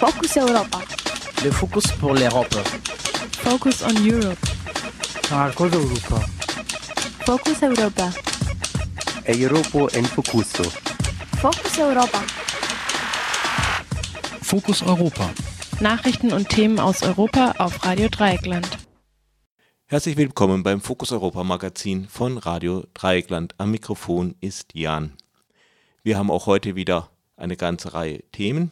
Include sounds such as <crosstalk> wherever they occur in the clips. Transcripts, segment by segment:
Focus Europa. Le focus pour l'Europe. Focus on Europe. Marcos Europa. Focus Europa. Europo en Focuso. Focus Europa. Fokus Europa. Nachrichten und Themen aus Europa auf Radio Dreieckland. Herzlich willkommen beim Fokus Europa Magazin von Radio Dreieckland. Am Mikrofon ist Jan. Wir haben auch heute wieder eine ganze Reihe Themen.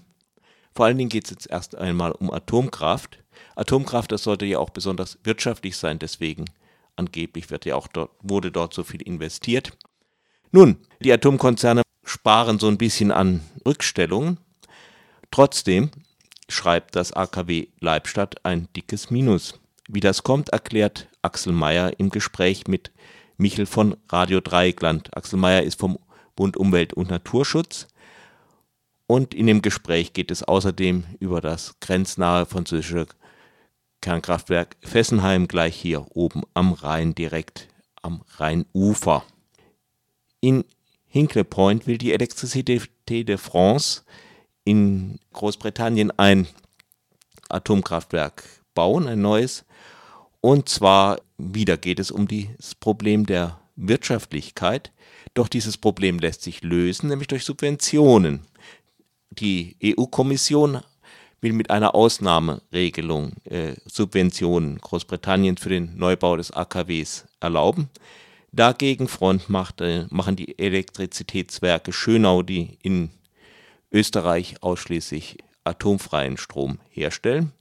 Vor allen Dingen geht es jetzt erst einmal um Atomkraft. Atomkraft, das sollte ja auch besonders wirtschaftlich sein, deswegen angeblich wird ja auch dort, wurde dort so viel investiert. Nun, die Atomkonzerne sparen so ein bisschen an Rückstellungen. Trotzdem schreibt das AKW Leibstadt ein dickes Minus. Wie das kommt, erklärt Axel Mayer im Gespräch mit Michel von Radio Dreieckland. Axel Mayer ist vom Bund Umwelt und Naturschutz und in dem Gespräch geht es außerdem über das grenznahe französische Kernkraftwerk Fessenheim gleich hier oben am Rhein, direkt am Rheinufer. In Hinkley Point will die Electricité de France in Großbritannien ein Atomkraftwerk bauen, ein neues. Und zwar wieder geht es um das Problem der Wirtschaftlichkeit. Doch dieses Problem lässt sich lösen, nämlich durch Subventionen. Die EU-Kommission will mit einer Ausnahmeregelung äh, Subventionen Großbritanniens für den Neubau des AKWs erlauben. Dagegen Front macht, äh, machen die Elektrizitätswerke Schönau, die in Österreich ausschließlich atomfreien Strom herstellen.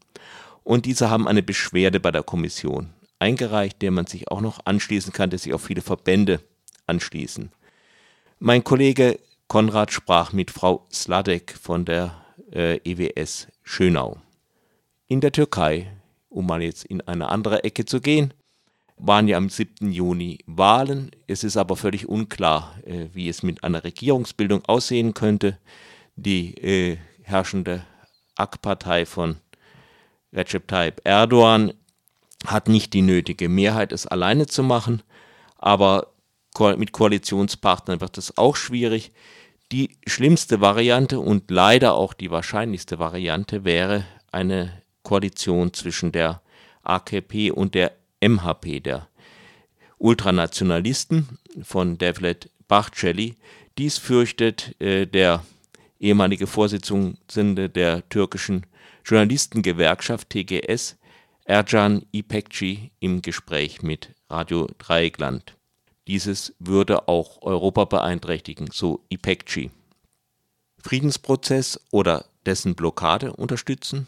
Und diese haben eine Beschwerde bei der Kommission eingereicht, der man sich auch noch anschließen kann, dass sich auch viele Verbände anschließen. Mein Kollege Konrad sprach mit Frau Sladek von der äh, EWS Schönau. In der Türkei, um mal jetzt in eine andere Ecke zu gehen, waren ja am 7. Juni Wahlen. Es ist aber völlig unklar, äh, wie es mit einer Regierungsbildung aussehen könnte. Die äh, herrschende AK-Partei von Recep Tayyip Erdogan hat nicht die nötige Mehrheit, es alleine zu machen, aber mit Koalitionspartnern wird es auch schwierig. Die schlimmste Variante und leider auch die wahrscheinlichste Variante wäre eine Koalition zwischen der AKP und der MHP, der Ultranationalisten von Devlet Bahçeli. Dies fürchtet äh, der ehemalige Vorsitzende der türkischen Journalistengewerkschaft TGS, Ercan İpekçi, im Gespräch mit Radio Dreieckland. Dieses würde auch Europa beeinträchtigen, so Ipekci. Friedensprozess oder dessen Blockade unterstützen?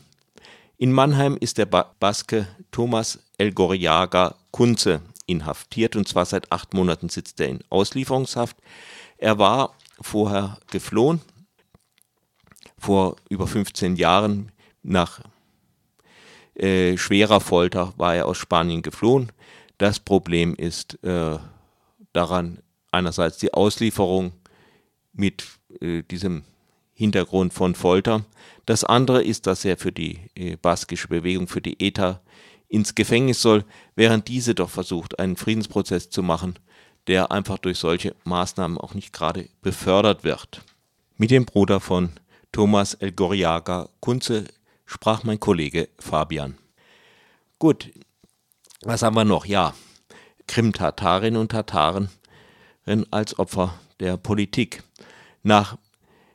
In Mannheim ist der Baske Thomas Elgoriaga Kunze inhaftiert und zwar seit acht Monaten sitzt er in Auslieferungshaft. Er war vorher geflohen, vor über 15 Jahren nach äh, schwerer Folter war er aus Spanien geflohen. Das Problem ist äh, daran einerseits die Auslieferung mit äh, diesem Hintergrund von Folter. Das andere ist, dass er für die äh, baskische Bewegung, für die ETA ins Gefängnis soll, während diese doch versucht, einen Friedensprozess zu machen, der einfach durch solche Maßnahmen auch nicht gerade befördert wird. Mit dem Bruder von Thomas Elgoriaga Kunze sprach mein Kollege Fabian. Gut, was haben wir noch? Ja, Krim-Tatarinnen und Tataren als Opfer der Politik. Nach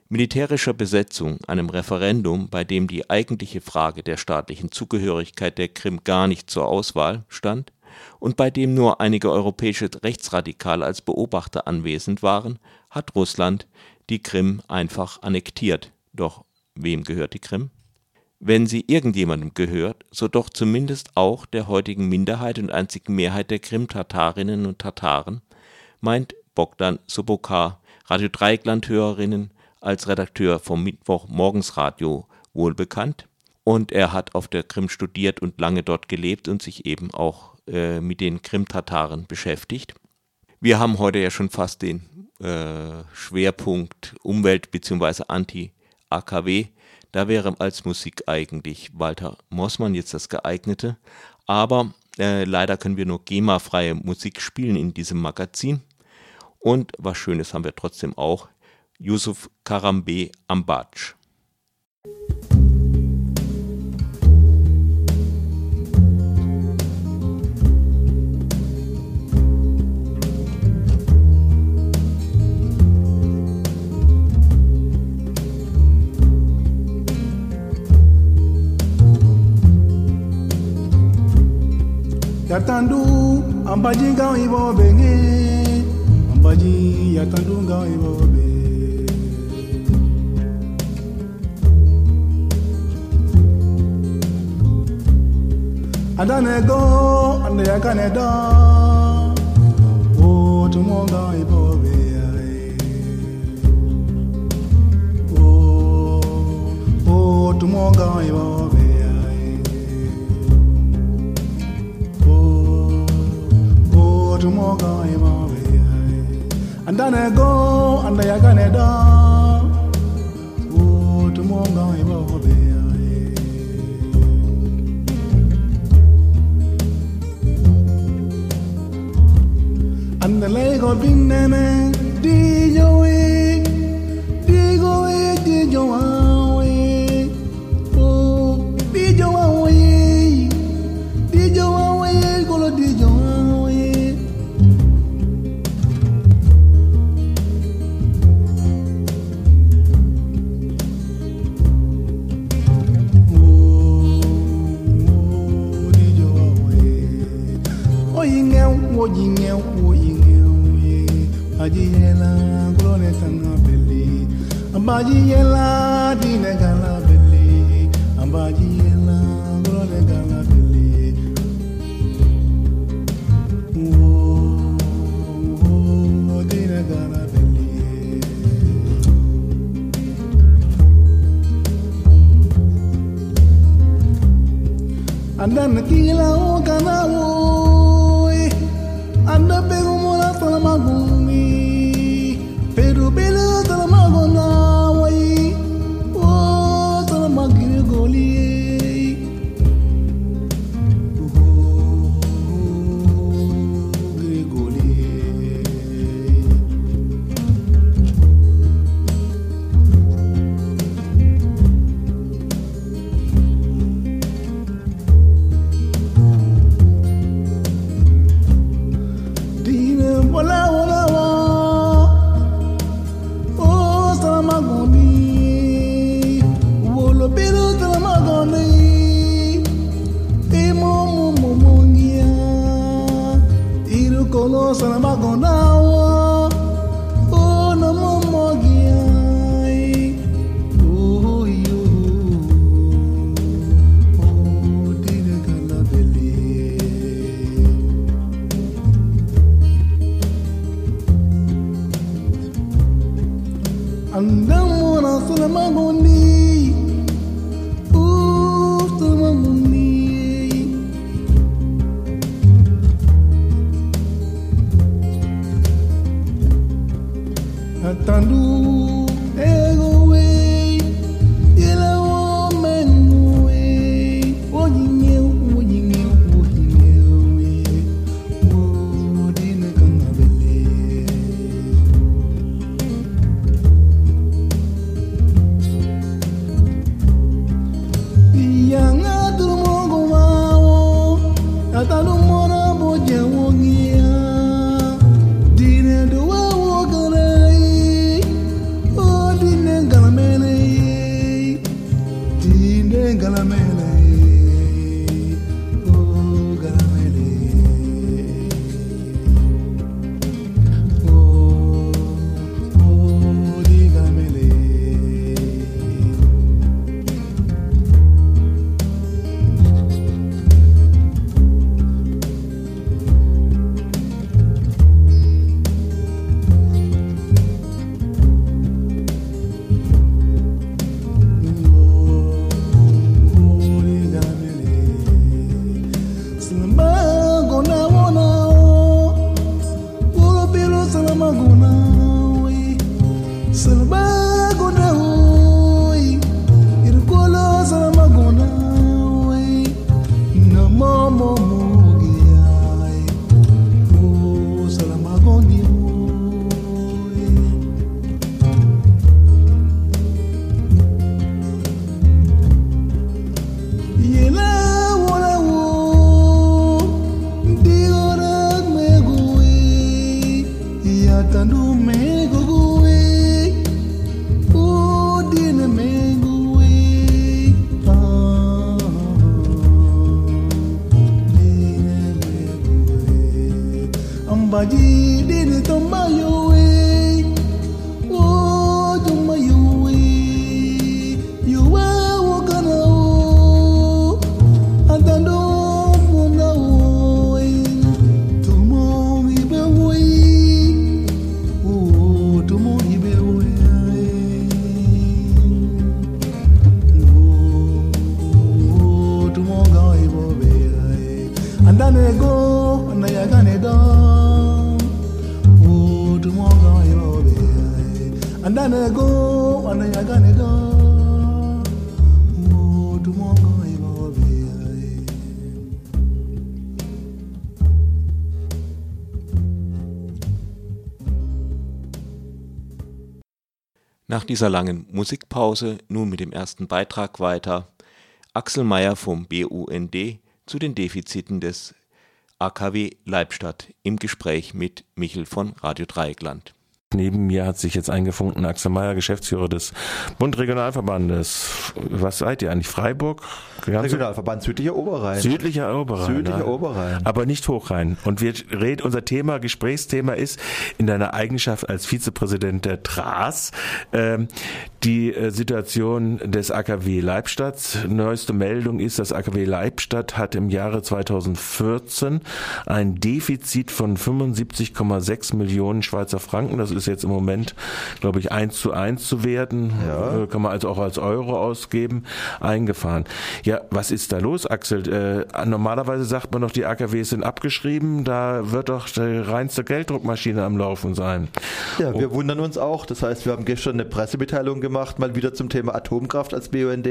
militärischer Besetzung, einem Referendum, bei dem die eigentliche Frage der staatlichen Zugehörigkeit der Krim gar nicht zur Auswahl stand und bei dem nur einige europäische Rechtsradikale als Beobachter anwesend waren, hat Russland die Krim einfach annektiert. Doch wem gehört die Krim? Wenn sie irgendjemandem gehört, so doch zumindest auch der heutigen Minderheit und einzigen Mehrheit der Krim-Tatarinnen und Tataren, meint Bogdan Sobokar, Radio Dreieckland-Hörerinnen als Redakteur vom Mittwochmorgensradio wohlbekannt. Und er hat auf der Krim studiert und lange dort gelebt und sich eben auch äh, mit den Krim-Tataren beschäftigt. Wir haben heute ja schon fast den äh, Schwerpunkt Umwelt bzw. Anti-AKW da wäre als Musik eigentlich Walter Mossmann jetzt das geeignete. Aber äh, leider können wir nur GEMA-freie Musik spielen in diesem Magazin. Und was Schönes haben wir trotzdem auch. Yusuf Karambe Ambatsch. yatandu ambaji ngao ibobe nge ambaji yatandu ngao ibobe adanego andeyakanedo otumo ngao ibobe otumo ngao ibobe go to Moga And then I go and I can I go to Moga And the leg of Bing Nene. Ambaji yela di ne gala bili Ambaji yela bro ne gala bili Oh oh di ne gala bili Andan kila Nach dieser langen Musikpause nun mit dem ersten Beitrag weiter. Axel Mayer vom BUND zu den Defiziten des AKW Leibstadt im Gespräch mit Michel von Radio Dreieckland. Neben mir hat sich jetzt eingefunden Axel Mayer, Geschäftsführer des Bund Regionalverbandes. Was seid ihr eigentlich? Freiburg? Regionalverband Südlicher Oberrhein. Südlicher Oberrhein. Südlicher ja. Oberrhein. Aber nicht Hochrhein. Und wir reden, unser Thema, Gesprächsthema ist in deiner Eigenschaft als Vizepräsident der TRAS ähm, die äh, Situation des AKW Leibstadt. Neueste Meldung ist, das AKW Leibstadt hat im Jahre 2014 ein Defizit von 75,6 Millionen Schweizer Franken. Das ist jetzt im Moment, glaube ich, eins zu eins zu werden. Ja. Äh, kann man also auch als Euro ausgeben, eingefahren. Ja, was ist da los, Axel? Äh, normalerweise sagt man doch, die AKWs sind abgeschrieben, da wird doch die reinste Gelddruckmaschine am Laufen sein. Ja, wir wundern uns auch. Das heißt, wir haben gestern eine Pressemitteilung gemacht, mal wieder zum Thema Atomkraft als BUND.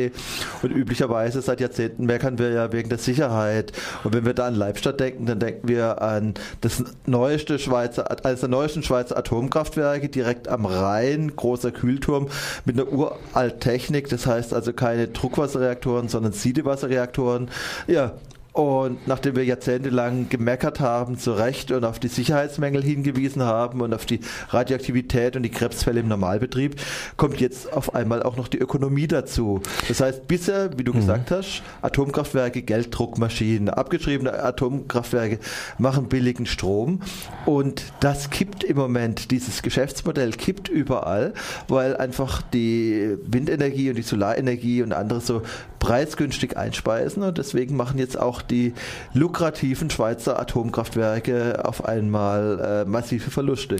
Und üblicherweise seit Jahrzehnten meckern wir ja wegen der Sicherheit. Und wenn wir da an Leibstadt denken, dann denken wir an das neueste Schweizer, eines der neuesten Schweizer Atomkraftwerke direkt am Rhein, großer Kühlturm mit einer uralt Technik. Das heißt also keine Druckwasserreaktoren, sondern Siedewasserreaktoren. Ja, und nachdem wir jahrzehntelang gemeckert haben, zu Recht und auf die Sicherheitsmängel hingewiesen haben und auf die Radioaktivität und die Krebsfälle im Normalbetrieb, kommt jetzt auf einmal auch noch die Ökonomie dazu. Das heißt, bisher, wie du gesagt hast, Atomkraftwerke, Gelddruckmaschinen, abgeschriebene Atomkraftwerke machen billigen Strom. Und das kippt im Moment, dieses Geschäftsmodell kippt überall, weil einfach die Windenergie und die Solarenergie und andere so preisgünstig einspeisen und deswegen machen jetzt auch die lukrativen Schweizer Atomkraftwerke auf einmal äh, massive Verluste.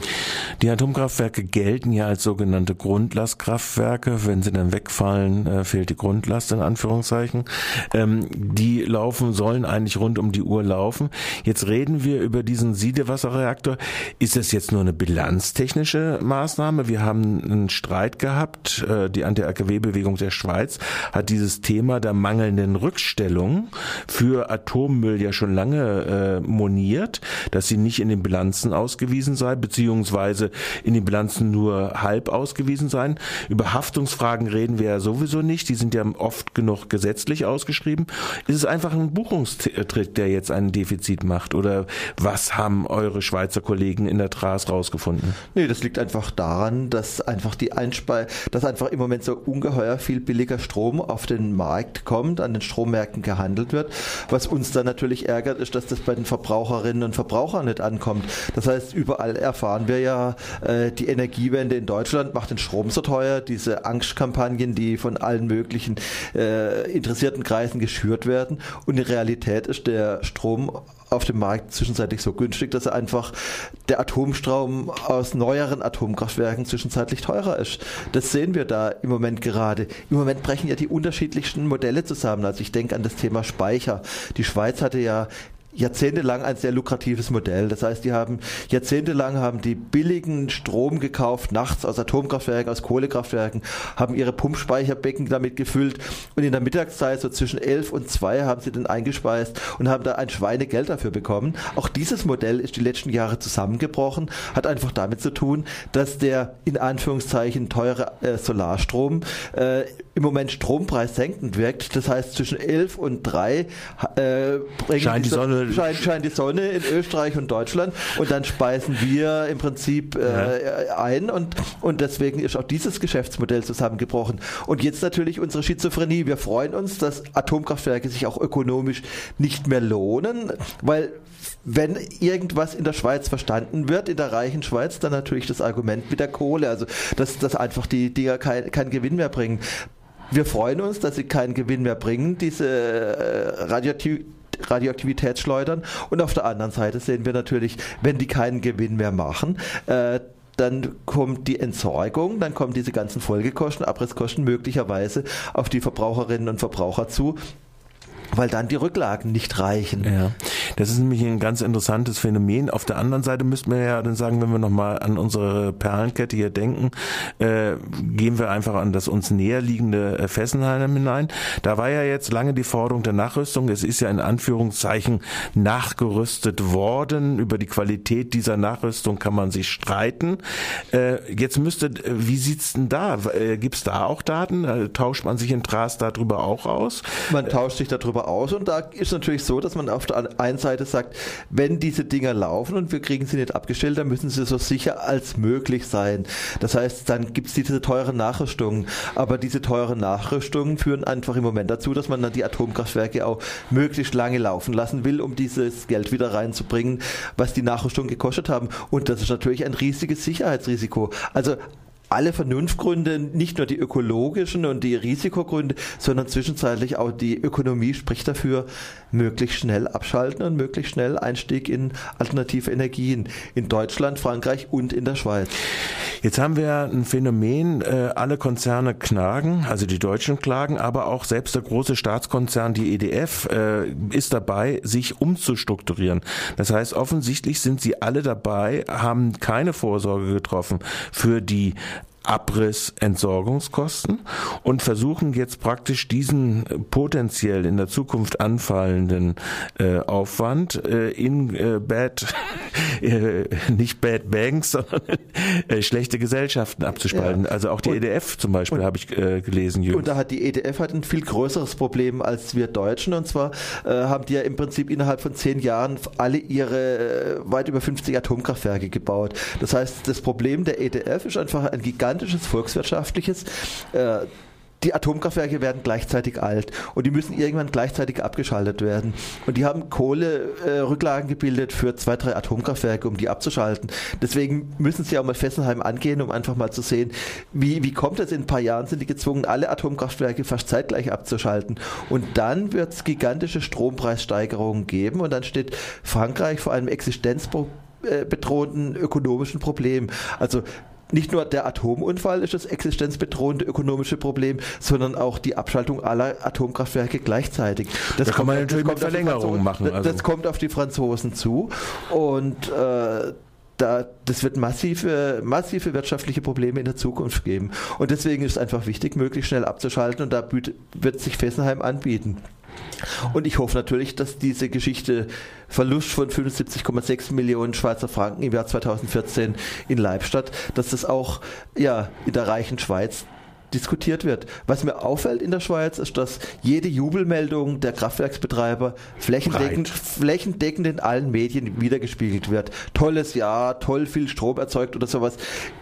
Die Atomkraftwerke gelten ja als sogenannte Grundlastkraftwerke. Wenn sie dann wegfallen, äh, fehlt die Grundlast in Anführungszeichen. Ähm, die laufen, sollen eigentlich rund um die Uhr laufen. Jetzt reden wir über diesen Siedewasserreaktor. Ist das jetzt nur eine bilanztechnische Maßnahme? Wir haben einen Streit gehabt. Äh, die Anti-AKW-Bewegung der Schweiz hat dieses Thema der mangelnden Rückstellung für Atommüll ja schon lange äh, moniert, dass sie nicht in den Bilanzen ausgewiesen sei, beziehungsweise in den Bilanzen nur halb ausgewiesen seien. Über Haftungsfragen reden wir ja sowieso nicht, die sind ja oft genug gesetzlich ausgeschrieben. Ist es einfach ein Buchungstrick, der jetzt ein Defizit macht? Oder was haben eure Schweizer Kollegen in der TRAS rausgefunden? Nee, das liegt einfach daran, dass einfach die Einspei dass einfach im Moment so ungeheuer viel billiger Strom auf den Markt kommt, an den Strommärkten gehandelt wird. Was uns dann natürlich ärgert, ist, dass das bei den Verbraucherinnen und Verbrauchern nicht ankommt. Das heißt, überall erfahren wir ja, äh, die Energiewende in Deutschland macht den Strom so teuer, diese Angstkampagnen, die von allen möglichen äh, interessierten Kreisen geschürt werden. Und in Realität ist der Strom auf dem Markt zwischenzeitlich so günstig, dass er einfach der Atomstrom aus neueren Atomkraftwerken zwischenzeitlich teurer ist. Das sehen wir da im Moment gerade. Im Moment brechen ja die unterschiedlichsten Modelle zusammen. Also ich denke an das Thema Speicher. Die Schweiz hatte ja jahrzehntelang ein sehr lukratives Modell. Das heißt, die haben jahrzehntelang haben die billigen Strom gekauft, nachts aus Atomkraftwerken, aus Kohlekraftwerken, haben ihre Pumpspeicherbecken damit gefüllt und in der Mittagszeit so zwischen elf und zwei haben sie dann eingespeist und haben da ein Schweinegeld dafür bekommen. Auch dieses Modell ist die letzten Jahre zusammengebrochen, hat einfach damit zu tun, dass der in Anführungszeichen teure äh, Solarstrom äh, im Moment strompreissenkend wirkt. Das heißt, zwischen 11 und 3 äh, Scheint die Sonne- scheint, scheint die Sonne in Österreich und Deutschland und dann speisen wir im Prinzip äh, ein und, und deswegen ist auch dieses Geschäftsmodell zusammengebrochen. Und jetzt natürlich unsere Schizophrenie. Wir freuen uns, dass Atomkraftwerke sich auch ökonomisch nicht mehr lohnen, weil wenn irgendwas in der Schweiz verstanden wird, in der reichen Schweiz, dann natürlich das Argument mit der Kohle, also dass, dass einfach die Dinger keinen kein Gewinn mehr bringen. Wir freuen uns, dass sie keinen Gewinn mehr bringen, diese äh, Radioaktiv Radioaktivitätsschleudern. Und auf der anderen Seite sehen wir natürlich, wenn die keinen Gewinn mehr machen, äh, dann kommt die Entsorgung, dann kommen diese ganzen Folgekosten, Abrisskosten möglicherweise auf die Verbraucherinnen und Verbraucher zu, weil dann die Rücklagen nicht reichen. Ja, das ist nämlich ein ganz interessantes Phänomen. Auf der anderen Seite müssten wir ja dann sagen, wenn wir nochmal an unsere Perlenkette hier denken, äh, gehen wir einfach an das uns näher liegende äh, Fessenheim hinein. Da war ja jetzt lange die Forderung der Nachrüstung. Es ist ja in Anführungszeichen nachgerüstet worden. Über die Qualität dieser Nachrüstung kann man sich streiten. Äh, jetzt müsste, wie sieht's denn da? Äh, gibt's da auch Daten? Äh, tauscht man sich in Tras darüber auch aus? Man tauscht sich darüber aus und da ist natürlich so, dass man auf der einen Seite sagt, wenn diese Dinger laufen und wir kriegen sie nicht abgestellt, dann müssen sie so sicher als möglich sein. Das heißt, dann gibt es diese teuren Nachrüstungen. Aber diese teuren Nachrüstungen führen einfach im Moment dazu, dass man dann die Atomkraftwerke auch möglichst lange laufen lassen will, um dieses Geld wieder reinzubringen, was die Nachrüstungen gekostet haben. Und das ist natürlich ein riesiges Sicherheitsrisiko. Also alle Vernunftgründe, nicht nur die ökologischen und die Risikogründe, sondern zwischenzeitlich auch die Ökonomie spricht dafür, möglichst schnell abschalten und möglichst schnell Einstieg in alternative Energien in Deutschland, Frankreich und in der Schweiz. Jetzt haben wir ein Phänomen, äh, alle Konzerne klagen, also die Deutschen klagen, aber auch selbst der große Staatskonzern, die EDF, äh, ist dabei, sich umzustrukturieren. Das heißt, offensichtlich sind sie alle dabei, haben keine Vorsorge getroffen für die Abriss, Entsorgungskosten und versuchen jetzt praktisch diesen potenziell in der Zukunft anfallenden äh, Aufwand äh, in äh, bad, <laughs> äh, nicht bad banks, <laughs> sondern äh, schlechte Gesellschaften abzuspalten. Ja. Also auch die Und- EDF zum Beispiel habe ich äh, gelesen. Jürgen. Und da hat die EDF hat ein viel größeres Problem als wir Deutschen. Und zwar äh, haben die ja im Prinzip innerhalb von zehn Jahren alle ihre äh, weit über 50 Atomkraftwerke gebaut. Das heißt, das Problem der EDF ist einfach ein gigantisches volkswirtschaftliches. Äh, die Atomkraftwerke werden gleichzeitig alt und die müssen irgendwann gleichzeitig abgeschaltet werden. Und die haben Kohlerücklagen gebildet für zwei, drei Atomkraftwerke, um die abzuschalten. Deswegen müssen sie auch mal Fessenheim angehen, um einfach mal zu sehen, wie, wie kommt es in ein paar Jahren, sind die gezwungen, alle Atomkraftwerke fast zeitgleich abzuschalten. Und dann wird es gigantische Strompreissteigerungen geben und dann steht Frankreich vor einem existenzbedrohenden ökonomischen Problem. Also nicht nur der Atomunfall ist das existenzbedrohende ökonomische Problem, sondern auch die Abschaltung aller Atomkraftwerke gleichzeitig. Das Da kann man kommt- natürlich mit kommt auf die Verlängerungen Franzosen- machen, Das, also. das kommt auf die Franzosen zu und äh, da, das wird massive, massive wirtschaftliche Probleme in der Zukunft geben. Und deswegen ist es einfach wichtig, möglichst schnell abzuschalten und da wird sich Fessenheim anbieten. Und ich hoffe natürlich, dass diese Geschichte Verlust von 75,6 Millionen Schweizer Franken im Jahr 2014 in Leibstadt, dass das auch ja, in der reichen Schweiz diskutiert wird. Was mir auffällt in der Schweiz, ist, dass jede Jubelmeldung der Kraftwerksbetreiber flächendeckend, flächendeckend in allen Medien wiedergespiegelt wird. Tolles Jahr, toll viel Strom erzeugt oder sowas.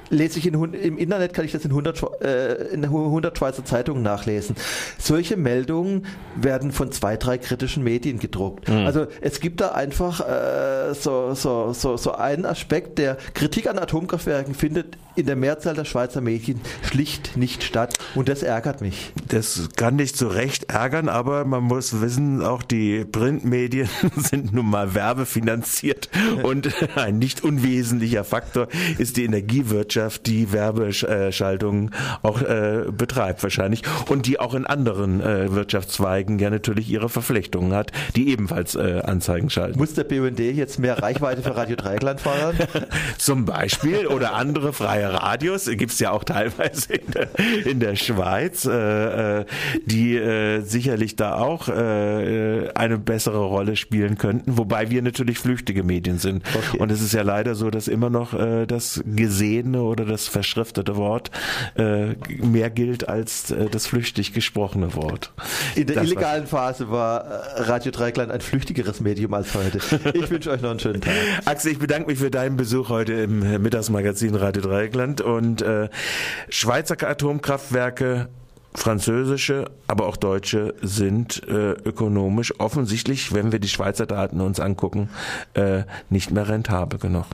Lese ich in, im Internet, kann ich das in 100, Schwe- äh, in 100 Schweizer Zeitungen nachlesen. Solche Meldungen werden von zwei, drei kritischen Medien gedruckt. Also es gibt da einfach äh, so, so, so, so einen Aspekt, der Kritik an Atomkraftwerken findet in der Mehrzahl der Schweizer Medien schlicht nicht statt. Und das ärgert mich. Das kann dich zu Recht ärgern, aber man muss wissen, auch die Printmedien <laughs> sind nun mal werbefinanziert und ein nicht unwesentlicher Faktor ist die Energiewirtschaft, die Werbeschaltungen auch äh, betreibt wahrscheinlich und die auch in anderen äh, Wirtschaftszweigen ja natürlich ihre Verflechtungen hat, die ebenfalls äh, Anzeigen schalten. Muss der BUND jetzt mehr Reichweite für Radio Dreieckland fordern? <laughs> Zum Beispiel oder andere freie Radios gibt's ja auch teilweise in der, in der Schweiz, äh, äh, die äh, sicherlich da auch äh, eine bessere Rolle spielen könnten, wobei wir natürlich flüchtige Medien sind. Okay. Und es ist ja leider so, dass immer noch äh, das gesehene oder das verschriftete Wort äh, mehr gilt als äh, das flüchtig gesprochene Wort. In der Das illegalen Phase war äh, Radio Dreikland ein flüchtigeres Medium als heute. Ich wünsche euch noch einen schönen Tag. Axel, ich bedanke mich für deinen Besuch heute im äh, Mittagsmagazin Radio Dreieckland und äh, Schweizer Atomkraftwerke französische, aber auch deutsche sind äh, ökonomisch offensichtlich, wenn wir die Schweizer Daten uns angucken, äh, nicht mehr rentabel genug.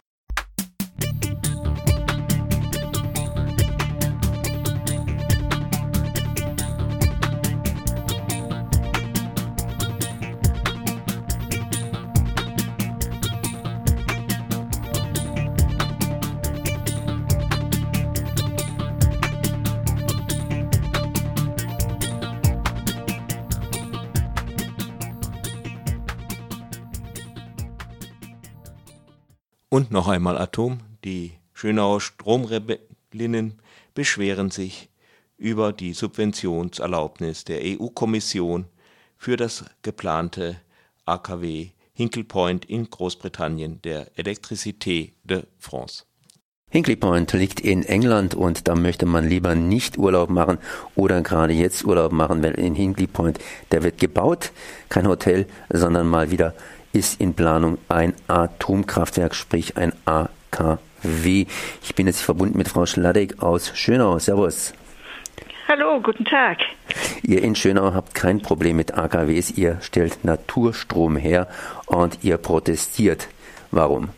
Und noch einmal Atom. Die Schönauer Stromrebellinnen beschweren sich über die Subventionserlaubnis der EU-Kommission für das geplante AKW Hinkley Point in Großbritannien der Electricité de France. Hinkley Point liegt in England und da möchte man lieber nicht Urlaub machen oder gerade jetzt Urlaub machen, weil in Hinkley Point, der wird gebaut, kein Hotel, sondern mal wieder ist in Planung ein Atomkraftwerk, sprich ein AKW. Ich bin jetzt verbunden mit Frau Schladek aus Schönau. Servus. Hallo, guten Tag. Ihr in Schönau habt kein Problem mit AKWs, ihr stellt Naturstrom her und ihr protestiert. Warum?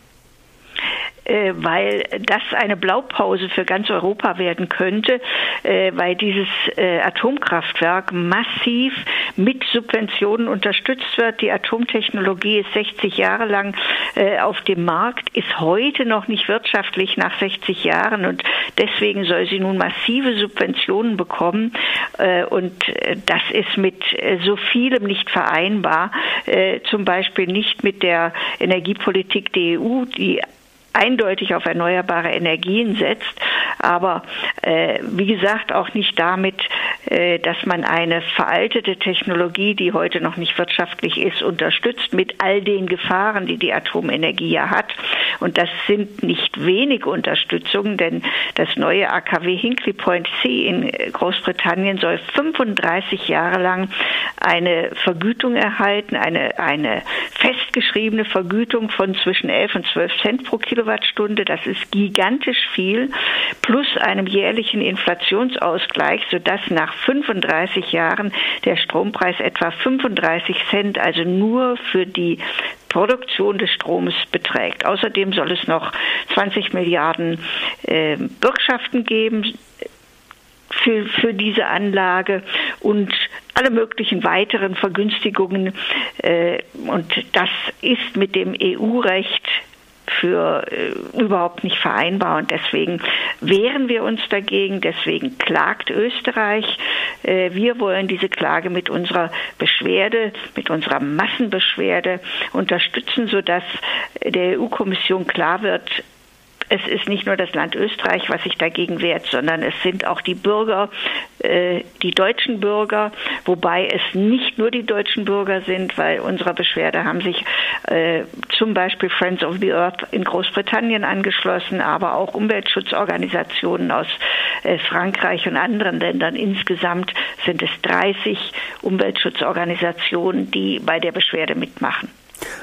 Äh, weil das eine Blaupause für ganz Europa werden könnte, äh, weil dieses äh, Atomkraftwerk massiv mit Subventionen unterstützt wird. Die Atomtechnologie ist 60 Jahre lang auf dem Markt, ist heute noch nicht wirtschaftlich nach 60 Jahren und deswegen soll sie nun massive Subventionen bekommen und das ist mit so vielem nicht vereinbar, zum Beispiel nicht mit der Energiepolitik der EU, die eindeutig auf erneuerbare Energien setzt, aber äh, wie gesagt auch nicht damit, äh, dass man eine veraltete Technologie, die heute noch nicht wirtschaftlich ist, unterstützt mit all den Gefahren, die die Atomenergie ja hat. Und das sind nicht wenig Unterstützungen, denn das neue AKW Hinkley Point C in Großbritannien soll 35 Jahre lang eine Vergütung erhalten, eine, eine festgeschriebene Vergütung von zwischen 11 und 12 Cent pro Kilowattstunde. Das ist gigantisch viel, plus einem jährlichen Inflationsausgleich, sodass nach 35 Jahren der Strompreis etwa 35 Cent, also nur für die Produktion des Stroms beträgt. Außerdem soll es noch 20 Milliarden äh, Bürgschaften geben für, für diese Anlage und alle möglichen weiteren Vergünstigungen. Äh, und das ist mit dem EU-Recht für äh, überhaupt nicht vereinbar und deswegen wehren wir uns dagegen, deswegen klagt Österreich. Äh, wir wollen diese Klage mit unserer Beschwerde, mit unserer Massenbeschwerde unterstützen, sodass der EU-Kommission klar wird, es ist nicht nur das Land Österreich, was sich dagegen wehrt, sondern es sind auch die Bürger, äh, die deutschen Bürger, wobei es nicht nur die deutschen Bürger sind, weil unserer Beschwerde haben sich äh, zum Beispiel Friends of the Earth in Großbritannien angeschlossen, aber auch Umweltschutzorganisationen aus äh, Frankreich und anderen Ländern. Insgesamt sind es 30 Umweltschutzorganisationen, die bei der Beschwerde mitmachen.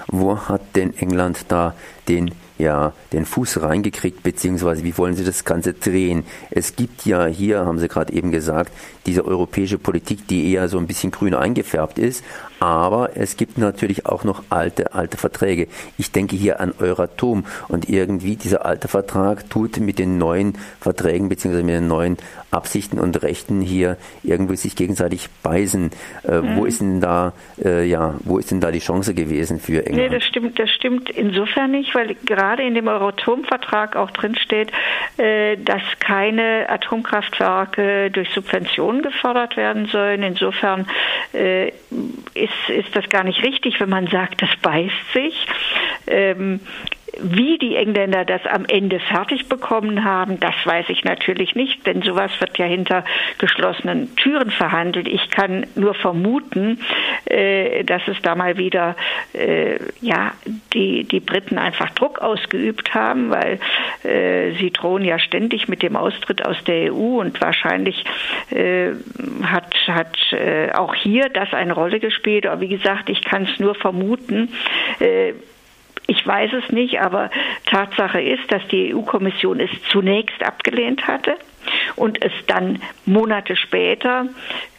Wo hat denn England da den ja den Fuß reingekriegt, beziehungsweise wie wollen Sie das Ganze drehen? Es gibt ja hier, haben Sie gerade eben gesagt, diese europäische Politik, die eher so ein bisschen grün eingefärbt ist, aber es gibt natürlich auch noch alte, alte Verträge. Ich denke hier an Euratom und irgendwie dieser alte Vertrag tut mit den neuen Verträgen beziehungsweise mit den neuen Absichten und Rechten hier irgendwie sich gegenseitig beißen. Äh, mhm. Wo ist denn da, äh, ja, wo ist denn da die Chance gewesen für England? Nee, das stimmt, das stimmt insofern nicht, weil gerade in dem Euratom-Vertrag auch drinsteht, äh, dass keine Atomkraftwerke durch Subventionen gefördert werden sollen. Insofern äh, ist, ist das gar nicht richtig, wenn man sagt, das beißt sich. Ähm, wie die Engländer das am Ende fertig bekommen haben, das weiß ich natürlich nicht, denn sowas wird ja hinter geschlossenen Türen verhandelt. Ich kann nur vermuten, äh, dass es da mal wieder äh, ja die die Briten einfach Druck ausgeübt haben, weil äh, sie drohen ja ständig mit dem Austritt aus der EU und wahrscheinlich hat hat auch hier das eine Rolle gespielt. Aber wie gesagt, ich kann es nur vermuten. Äh, ich weiß es nicht, aber Tatsache ist, dass die EU-Kommission es zunächst abgelehnt hatte und es dann Monate später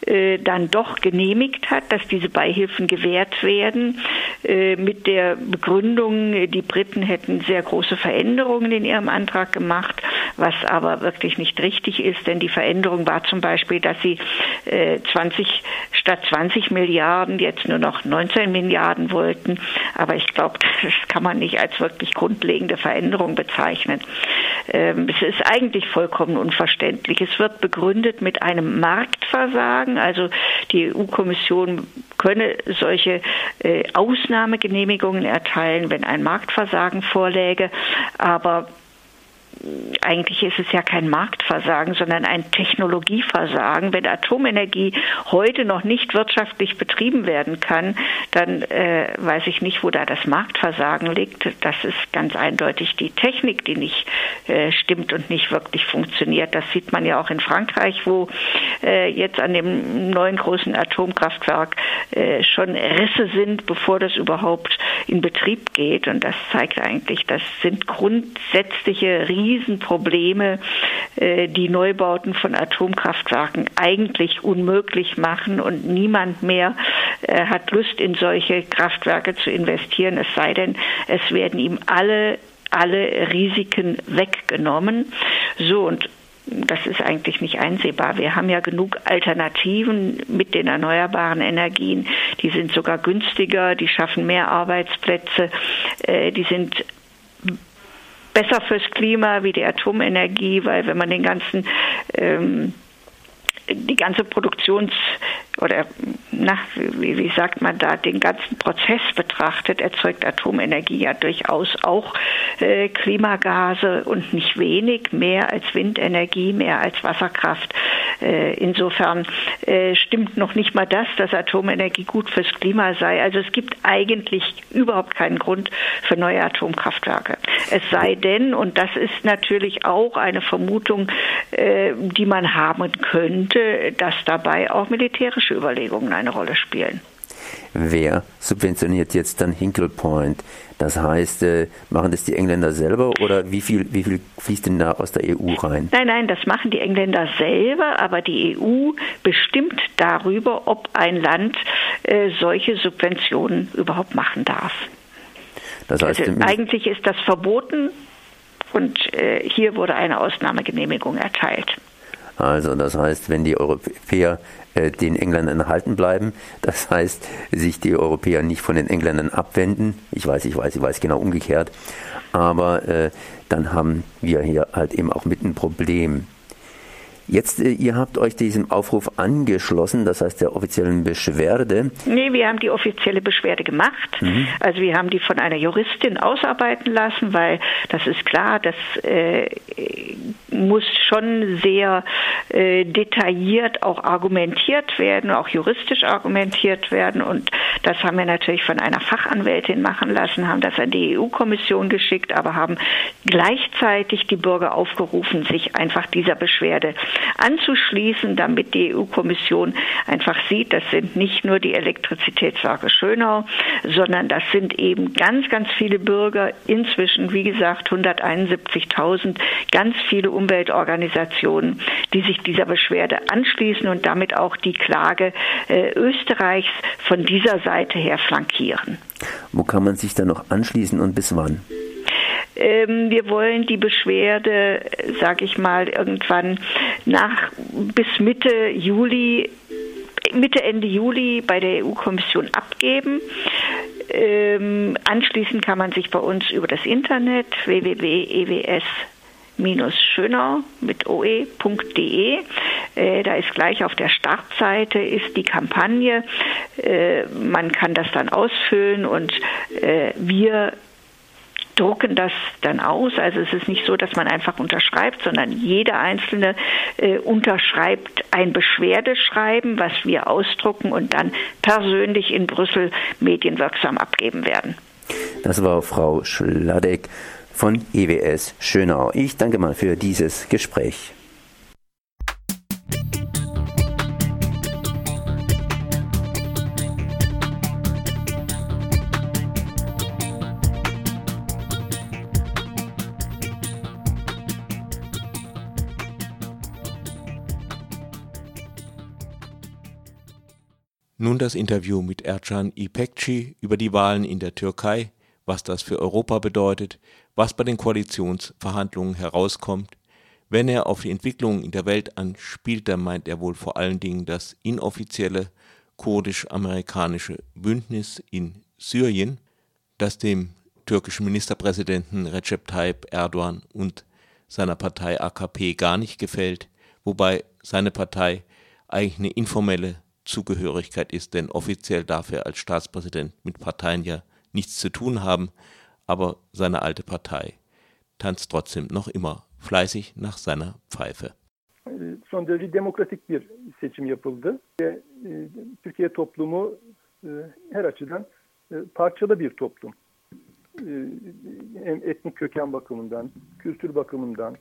äh, dann doch genehmigt hat, dass diese Beihilfen gewährt werden, äh, mit der Begründung, die Briten hätten sehr große Veränderungen in ihrem Antrag gemacht, was aber wirklich nicht richtig ist, denn die Veränderung war zum Beispiel, dass sie äh, 20 statt 20 Milliarden jetzt nur noch 19 Milliarden wollten. Aber ich glaube, <laughs> das kann man nicht als wirklich grundlegende Veränderung bezeichnen. Ähm, es ist eigentlich vollkommen unverständlich. Es wird begründet mit einem Marktversagen. Also die EU-Kommission könne solche äh, Ausnahmegenehmigungen erteilen, wenn ein Marktversagen vorläge. Aber eigentlich ist es ja kein Marktversagen, sondern ein Technologieversagen. Wenn Atomenergie heute noch nicht wirtschaftlich betrieben werden kann, dann äh, weiß ich nicht, wo da das Marktversagen liegt. Das ist ganz eindeutig die Technik, die nicht äh, stimmt und nicht wirklich funktioniert. Das sieht man ja auch in Frankreich, wo äh, jetzt an dem neuen großen Atomkraftwerk äh, schon Risse sind, bevor das überhaupt in Betrieb geht. Und das zeigt eigentlich, das sind grundsätzliche Risiken Riesenprobleme, äh, die Neubauten von Atomkraftwerken eigentlich unmöglich machen und niemand mehr äh, hat Lust, in solche Kraftwerke zu investieren, es sei denn, es werden ihm alle alle Risiken weggenommen. So und das ist eigentlich nicht einsehbar. Wir haben ja genug Alternativen mit den erneuerbaren Energien. Die sind sogar günstiger, die schaffen mehr Arbeitsplätze, äh, die sind besser fürs Klima wie die Atomenergie, weil wenn man den ganzen ähm, die ganze Produktions- oder na, wie, wie sagt man da, den ganzen Prozess betrachtet, erzeugt Atomenergie ja durchaus auch äh, Klimagase und nicht wenig, mehr als Windenergie, mehr als Wasserkraft. Äh, insofern äh, stimmt noch nicht mal das, dass Atomenergie gut fürs Klima sei. Also es gibt eigentlich überhaupt keinen Grund für neue Atomkraftwerke. Es sei denn, und das ist natürlich auch eine Vermutung, äh, die man haben könnte, dass dabei auch militärische Überlegungen eine Rolle spielen. Wer subventioniert jetzt dann Hinkle Point? Das heißt, äh, machen das die Engländer selber oder wie viel, wie viel fließt denn da aus der EU rein? Nein, nein, das machen die Engländer selber, aber die EU bestimmt darüber, ob ein Land äh, solche Subventionen überhaupt machen darf. Das heißt, also, eigentlich ist das verboten und äh, hier wurde eine Ausnahmegenehmigung erteilt. Also das heißt, wenn die Europäer äh, den Engländern erhalten bleiben, das heißt, sich die Europäer nicht von den Engländern abwenden, ich weiß, ich weiß, ich weiß genau umgekehrt, aber äh, dann haben wir hier halt eben auch mit ein Problem. Jetzt, äh, ihr habt euch diesem Aufruf angeschlossen, das heißt der offiziellen Beschwerde. Nee, wir haben die offizielle Beschwerde gemacht. Mhm. Also wir haben die von einer Juristin ausarbeiten lassen, weil das ist klar, das äh, muss schon sehr äh, detailliert auch argumentiert werden, auch juristisch argumentiert werden. Und das haben wir natürlich von einer Fachanwältin machen lassen, haben das an die EU-Kommission geschickt, aber haben gleichzeitig die Bürger aufgerufen, sich einfach dieser Beschwerde anzuschließen, damit die EU-Kommission einfach sieht, das sind nicht nur die Elektrizitätswerke Schönau, sondern das sind eben ganz, ganz viele Bürger, inzwischen, wie gesagt, 171.000, ganz viele Umweltorganisationen, die sich dieser Beschwerde anschließen und damit auch die Klage äh, Österreichs von dieser Seite her flankieren. Wo kann man sich da noch anschließen und bis wann? Ähm, wir wollen die Beschwerde, sage ich mal, irgendwann nach bis Mitte Juli Mitte, Ende Juli bei der EU-Kommission abgeben. Ähm, anschließend kann man sich bei uns über das Internet www.ews schönau mit oe.de. Äh, da ist gleich auf der Startseite ist die Kampagne. Äh, man kann das dann ausfüllen und äh, wir drucken das dann aus. Also es ist nicht so, dass man einfach unterschreibt, sondern jeder Einzelne äh, unterschreibt ein Beschwerdeschreiben, was wir ausdrucken und dann persönlich in Brüssel medienwirksam abgeben werden. Das war Frau Schladek von EWS Schönau. Ich danke mal für dieses Gespräch. Nun das Interview mit Ercan İpekçi über die Wahlen in der Türkei, was das für Europa bedeutet, was bei den Koalitionsverhandlungen herauskommt. Wenn er auf die Entwicklung in der Welt anspielt, dann meint er wohl vor allen Dingen das inoffizielle kurdisch-amerikanische Bündnis in Syrien, das dem türkischen Ministerpräsidenten Recep Tayyip Erdogan und seiner Partei AKP gar nicht gefällt, wobei seine Partei eigentlich eine informelle Zugehörigkeit ist, denn offiziell darf er als Staatspräsident mit Parteien ja nichts zu tun haben, aber seine alte Partei tanzt trotzdem noch immer fleißig nach seiner Pfeife. Son derece demokratik bir seçim yapıldı ve Türkiye toplumu her açıdan parçalı bir toplum. Hem etnik köken bakımından, kültür bakımından,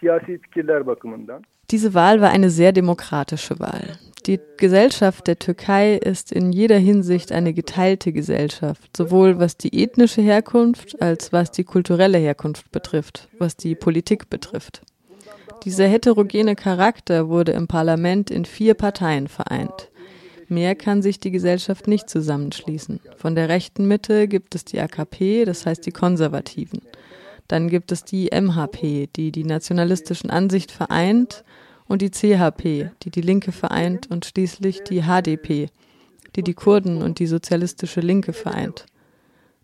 siyasi fikirler bakımından. Diese Wahl war eine sehr demokratische Wahl. Die Gesellschaft der Türkei ist in jeder Hinsicht eine geteilte Gesellschaft, sowohl was die ethnische Herkunft als was die kulturelle Herkunft betrifft, was die Politik betrifft. Dieser heterogene Charakter wurde im Parlament in vier Parteien vereint. Mehr kann sich die Gesellschaft nicht zusammenschließen. Von der rechten Mitte gibt es die AKP, das heißt die Konservativen. Dann gibt es die MHP, die die nationalistischen Ansicht vereint, und die CHP, die die Linke vereint, und schließlich die HDP, die die Kurden und die sozialistische Linke vereint.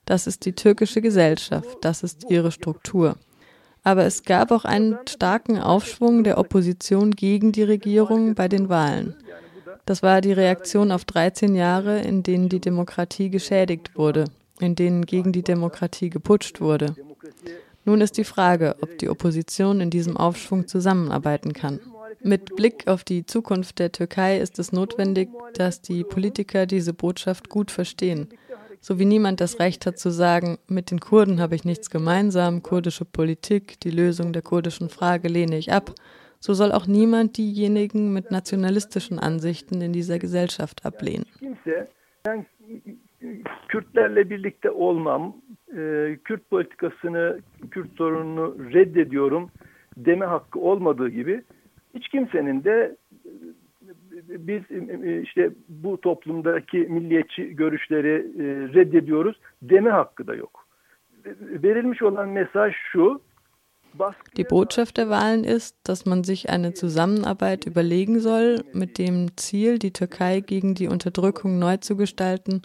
Das ist die türkische Gesellschaft, das ist ihre Struktur. Aber es gab auch einen starken Aufschwung der Opposition gegen die Regierung bei den Wahlen. Das war die Reaktion auf 13 Jahre, in denen die Demokratie geschädigt wurde, in denen gegen die Demokratie geputscht wurde. Nun ist die Frage, ob die Opposition in diesem Aufschwung zusammenarbeiten kann. Mit Blick auf die Zukunft der Türkei ist es notwendig, dass die Politiker diese Botschaft gut verstehen. So wie niemand das Recht hat zu sagen, mit den Kurden habe ich nichts gemeinsam, kurdische Politik, die Lösung der kurdischen Frage lehne ich ab, so soll auch niemand diejenigen mit nationalistischen Ansichten in dieser Gesellschaft ablehnen. Kürtlerle birlikte olmam, e, Kürt politikasını, Kürt sorununu reddediyorum deme hakkı olmadığı gibi hiç kimsenin de biz işte bu toplumdaki milliyetçi görüşleri e, reddediyoruz deme hakkı da yok. Verilmiş olan mesaj şu, Die Botschaft der Wahlen ist, dass man sich eine Zusammenarbeit überlegen soll, mit dem Ziel, die Türkei gegen die Unterdrückung neu zu gestalten,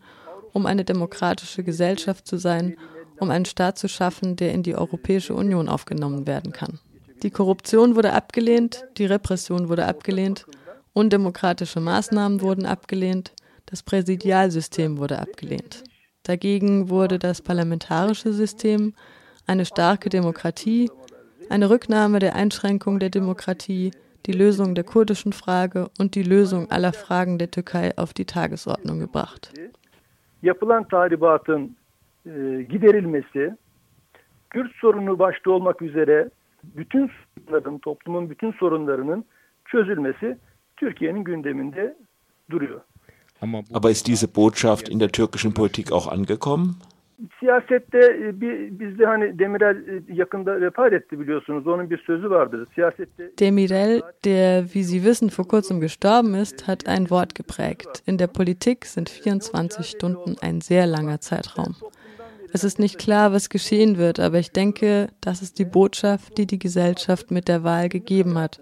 um eine demokratische Gesellschaft zu sein, um einen Staat zu schaffen, der in die Europäische Union aufgenommen werden kann. Die Korruption wurde abgelehnt, die Repression wurde abgelehnt, undemokratische Maßnahmen wurden abgelehnt, das Präsidialsystem wurde abgelehnt. Dagegen wurde das parlamentarische System, eine starke Demokratie, eine Rücknahme der Einschränkung der Demokratie, die Lösung der kurdischen Frage und die Lösung aller Fragen der Türkei auf die Tagesordnung gebracht. Yapılan tahribatın e, giderilmesi, Kürt sorunu başta olmak üzere bütün sorunların, toplumun bütün sorunlarının çözülmesi Türkiye'nin gündeminde duruyor. Aber ist diese Botschaft in der türkischen Politik auch angekommen? Siyasette e, bir, bizde hani Demirel e, yakında vefat etti biliyorsunuz. Onun bir sözü vardır. Siyasette Demirel, der wie Sie wissen vor kurzem gestorben ist, hat ein Wort geprägt. In der Politik sind 24 Stunden ein sehr langer Zeitraum. Es ist nicht klar, was geschehen wird, aber ich denke, das ist die Botschaft, die die Gesellschaft mit der Wahl gegeben hat.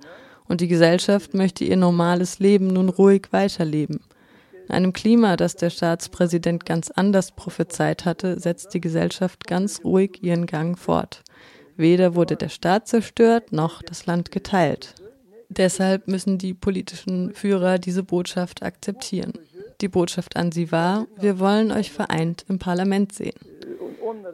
Und die Gesellschaft möchte ihr normales Leben nun ruhig weiterleben. In einem Klima, das der Staatspräsident ganz anders prophezeit hatte, setzt die Gesellschaft ganz ruhig ihren Gang fort. Weder wurde der Staat zerstört, noch das Land geteilt. Deshalb müssen die politischen Führer diese Botschaft akzeptieren. Die Botschaft an sie war, wir wollen euch vereint im Parlament sehen.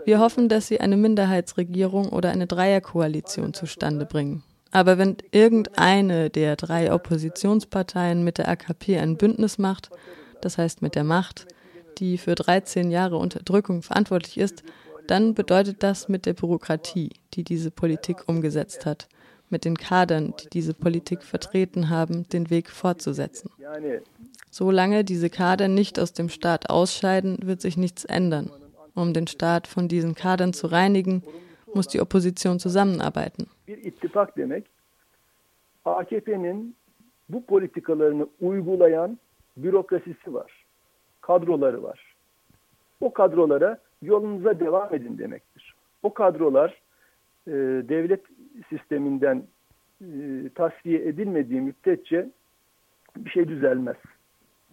Wir hoffen, dass sie eine Minderheitsregierung oder eine Dreierkoalition zustande bringen. Aber wenn irgendeine der drei Oppositionsparteien mit der AKP ein Bündnis macht, das heißt mit der Macht, die für 13 Jahre Unterdrückung verantwortlich ist, dann bedeutet das mit der Bürokratie, die diese Politik umgesetzt hat, mit den Kadern, die diese Politik vertreten haben, den Weg fortzusetzen. Solange diese Kader nicht aus dem Staat ausscheiden, wird sich nichts ändern. Um den Staat von diesen Kadern zu reinigen, muss die Opposition zusammenarbeiten. AKP'nin bu politikalarını uygulayan bürokrasisi var. Kadroları var. O kadrolara yolunuza devam edin demektir. O kadrolar e, devlet sisteminden e, tasfiye edilmediği müddetçe bir şey düzelmez.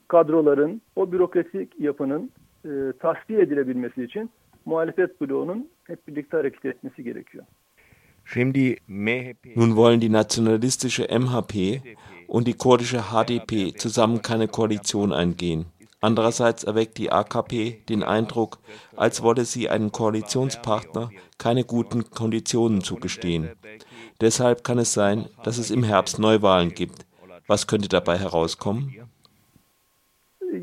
Kadroların, o bürokratik yapının e, tasfiye edilebilmesi için muhalefet bloğunun hep birlikte hareket etmesi gerekiyor. Nun wollen die nationalistische MHP und die kurdische HDP zusammen keine Koalition eingehen. Andererseits erweckt die AKP den Eindruck, als wolle sie einem Koalitionspartner keine guten Konditionen zugestehen. Deshalb kann es sein, dass es im Herbst Neuwahlen gibt. Was könnte dabei herauskommen?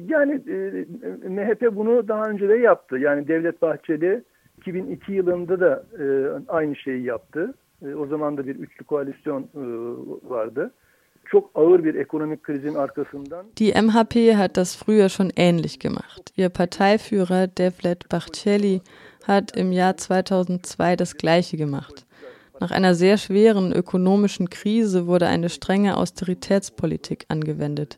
Yani e, MHP bunu daha önce de yaptı. Yani Devlet Bahçeli 2002 yılında da e, aynı şeyi yaptı. E, o zaman da bir üçlü koalisyon e, vardı. Çok ağır bir ekonomik krizin arkasından. Die MHP hat das früher schon ähnlich gemacht. Ihr Parteiführer Devlet Bahçeli hat im Jahr 2002 das Gleiche gemacht. Nach einer sehr schweren ökonomischen Krise wurde eine strenge Austeritätspolitik angewendet.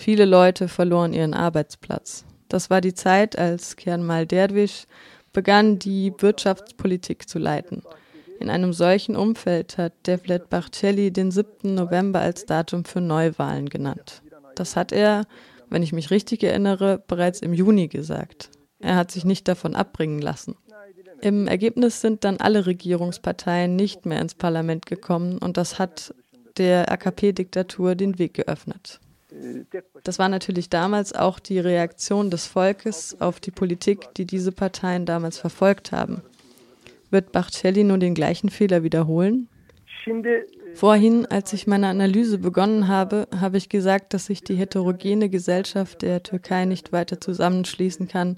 Viele Leute verloren ihren Arbeitsplatz. Das war die Zeit, als Kemal Derwisch begann, die Wirtschaftspolitik zu leiten. In einem solchen Umfeld hat Devlet Bahçeli den 7. November als Datum für Neuwahlen genannt. Das hat er, wenn ich mich richtig erinnere, bereits im Juni gesagt. Er hat sich nicht davon abbringen lassen. Im Ergebnis sind dann alle Regierungsparteien nicht mehr ins Parlament gekommen und das hat der AKP-Diktatur den Weg geöffnet. Das war natürlich damals auch die Reaktion des Volkes auf die Politik, die diese Parteien damals verfolgt haben. Wird Bachcelli nun den gleichen Fehler wiederholen? Vorhin, als ich meine Analyse begonnen habe, habe ich gesagt, dass sich die heterogene Gesellschaft der Türkei nicht weiter zusammenschließen kann,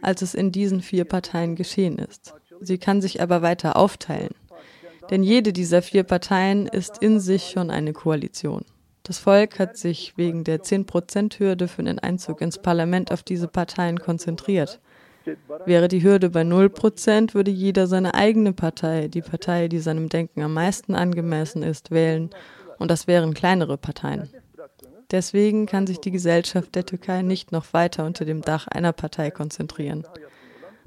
als es in diesen vier Parteien geschehen ist. Sie kann sich aber weiter aufteilen. Denn jede dieser vier Parteien ist in sich schon eine Koalition. Das Volk hat sich wegen der 10%-Hürde für den Einzug ins Parlament auf diese Parteien konzentriert. Wäre die Hürde bei 0%, würde jeder seine eigene Partei, die Partei, die seinem Denken am meisten angemessen ist, wählen. Und das wären kleinere Parteien. Deswegen kann sich die Gesellschaft der Türkei nicht noch weiter unter dem Dach einer Partei konzentrieren.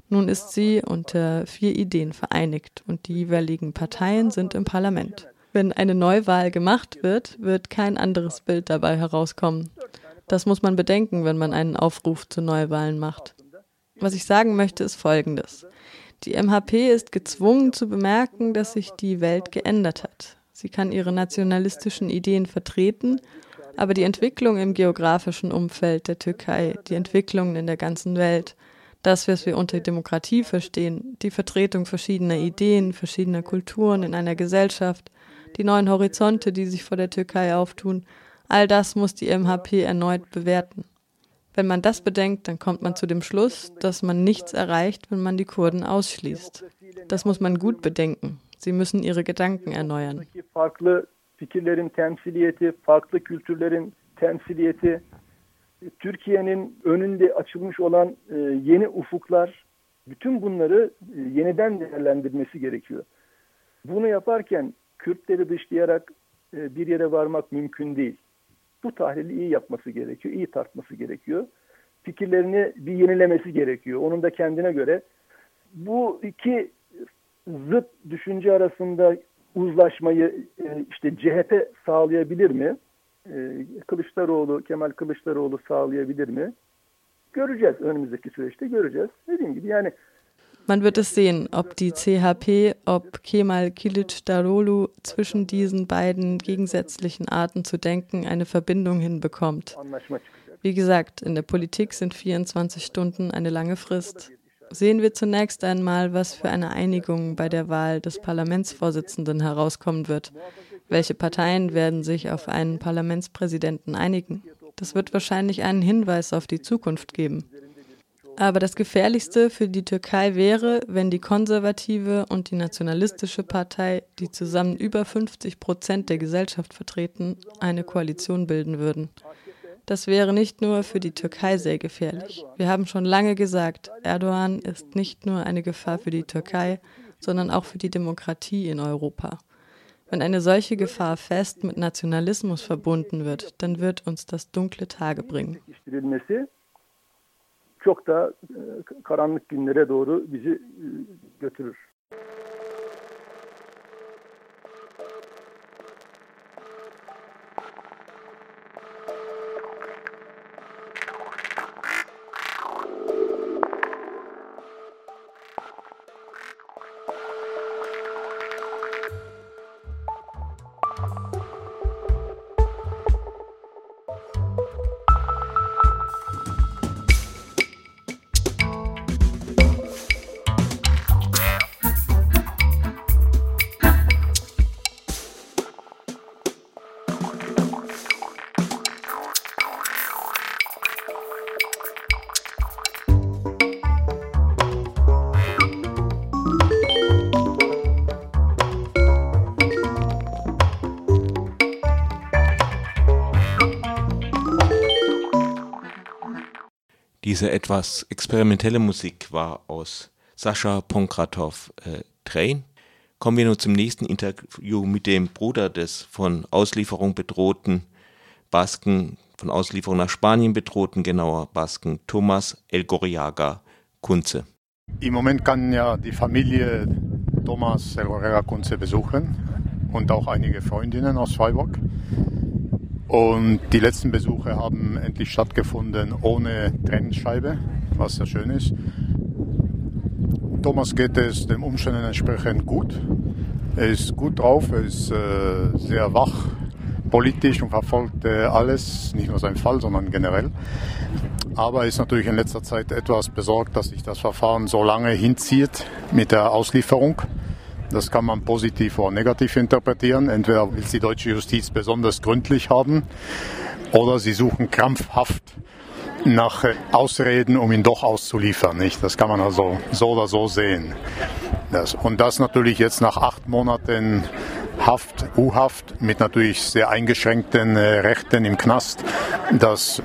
Nun ist sie unter vier Ideen vereinigt und die jeweiligen Parteien sind im Parlament. Wenn eine Neuwahl gemacht wird, wird kein anderes Bild dabei herauskommen. Das muss man bedenken, wenn man einen Aufruf zu Neuwahlen macht. Was ich sagen möchte, ist Folgendes. Die MHP ist gezwungen zu bemerken, dass sich die Welt geändert hat. Sie kann ihre nationalistischen Ideen vertreten, aber die Entwicklung im geografischen Umfeld der Türkei, die Entwicklungen in der ganzen Welt, das, was wir unter Demokratie verstehen, die Vertretung verschiedener Ideen, verschiedener Kulturen in einer Gesellschaft, die neuen Horizonte, die sich vor der Türkei auftun, all das muss die MHP erneut bewerten. Wenn man das bedenkt, dann kommt man zu dem Schluss, dass man nichts erreicht, wenn man die Kurden ausschließt. Das muss man gut bedenken. Sie müssen ihre Gedanken erneuern. Fikirlerin temsiliyeti, farklı kültürlerin temsiliyeti, Türkiye'nin önünde açılmış olan e, yeni ufuklar, bütün bunları e, yeniden değerlendirmesi gerekiyor. Bunu yaparken Kürtleri dışlayarak e, bir yere varmak mümkün değil. Bu tahlili iyi yapması gerekiyor, iyi tartması gerekiyor. Fikirlerini bir yenilemesi gerekiyor. Onun da kendine göre. Bu iki zıt düşünce arasında uzlaşmayı e, işte CHP sağlayabilir mi? E, Kılıçdaroğlu, Kemal Kılıçdaroğlu sağlayabilir mi? göreceğiz önümüzdeki süreçte göreceğiz. Dediğim gibi yani Man wird es sehen, ob die CHP, ob Kemal Kılıçdaroğlu zwischen diesen beiden gegensätzlichen Arten zu denken eine Verbindung hinbekommt. Wie gesagt, in der Politik sind 24 Stunden eine lange Frist. Sehen wir zunächst einmal, was für eine Einigung bei der Wahl des Parlamentsvorsitzenden herauskommen wird. Welche Parteien werden sich auf einen Parlamentspräsidenten einigen? Das wird wahrscheinlich einen Hinweis auf die Zukunft geben. Aber das Gefährlichste für die Türkei wäre, wenn die konservative und die nationalistische Partei, die zusammen über 50 Prozent der Gesellschaft vertreten, eine Koalition bilden würden. Das wäre nicht nur für die Türkei sehr gefährlich. Wir haben schon lange gesagt, Erdogan ist nicht nur eine Gefahr für die Türkei, sondern auch für die Demokratie in Europa. Wenn eine solche Gefahr fest mit Nationalismus verbunden wird, dann wird uns das dunkle Tage bringen. Çok da karanlık günlere doğru bizi götürür. Diese etwas experimentelle Musik war aus Sascha Ponkratow äh, Train. Kommen wir nun zum nächsten Interview mit dem Bruder des von Auslieferung bedrohten Basken, von Auslieferung nach Spanien bedrohten, genauer Basken, Thomas Elgoriaga Kunze. Im Moment kann ja die Familie Thomas Elgoriaga Kunze besuchen und auch einige Freundinnen aus Freiburg. Und die letzten Besuche haben endlich stattgefunden ohne Trennscheibe, was sehr schön ist. Thomas geht es den Umständen entsprechend gut. Er ist gut drauf, er ist äh, sehr wach politisch und verfolgt äh, alles, nicht nur seinen Fall, sondern generell. Aber er ist natürlich in letzter Zeit etwas besorgt, dass sich das Verfahren so lange hinzieht mit der Auslieferung. Das kann man positiv oder negativ interpretieren. Entweder will die deutsche Justiz besonders gründlich haben oder sie suchen krampfhaft nach Ausreden, um ihn doch auszuliefern. Nicht? Das kann man also so oder so sehen. Das, und das natürlich jetzt nach acht Monaten Haft, U-Haft mit natürlich sehr eingeschränkten äh, Rechten im Knast, das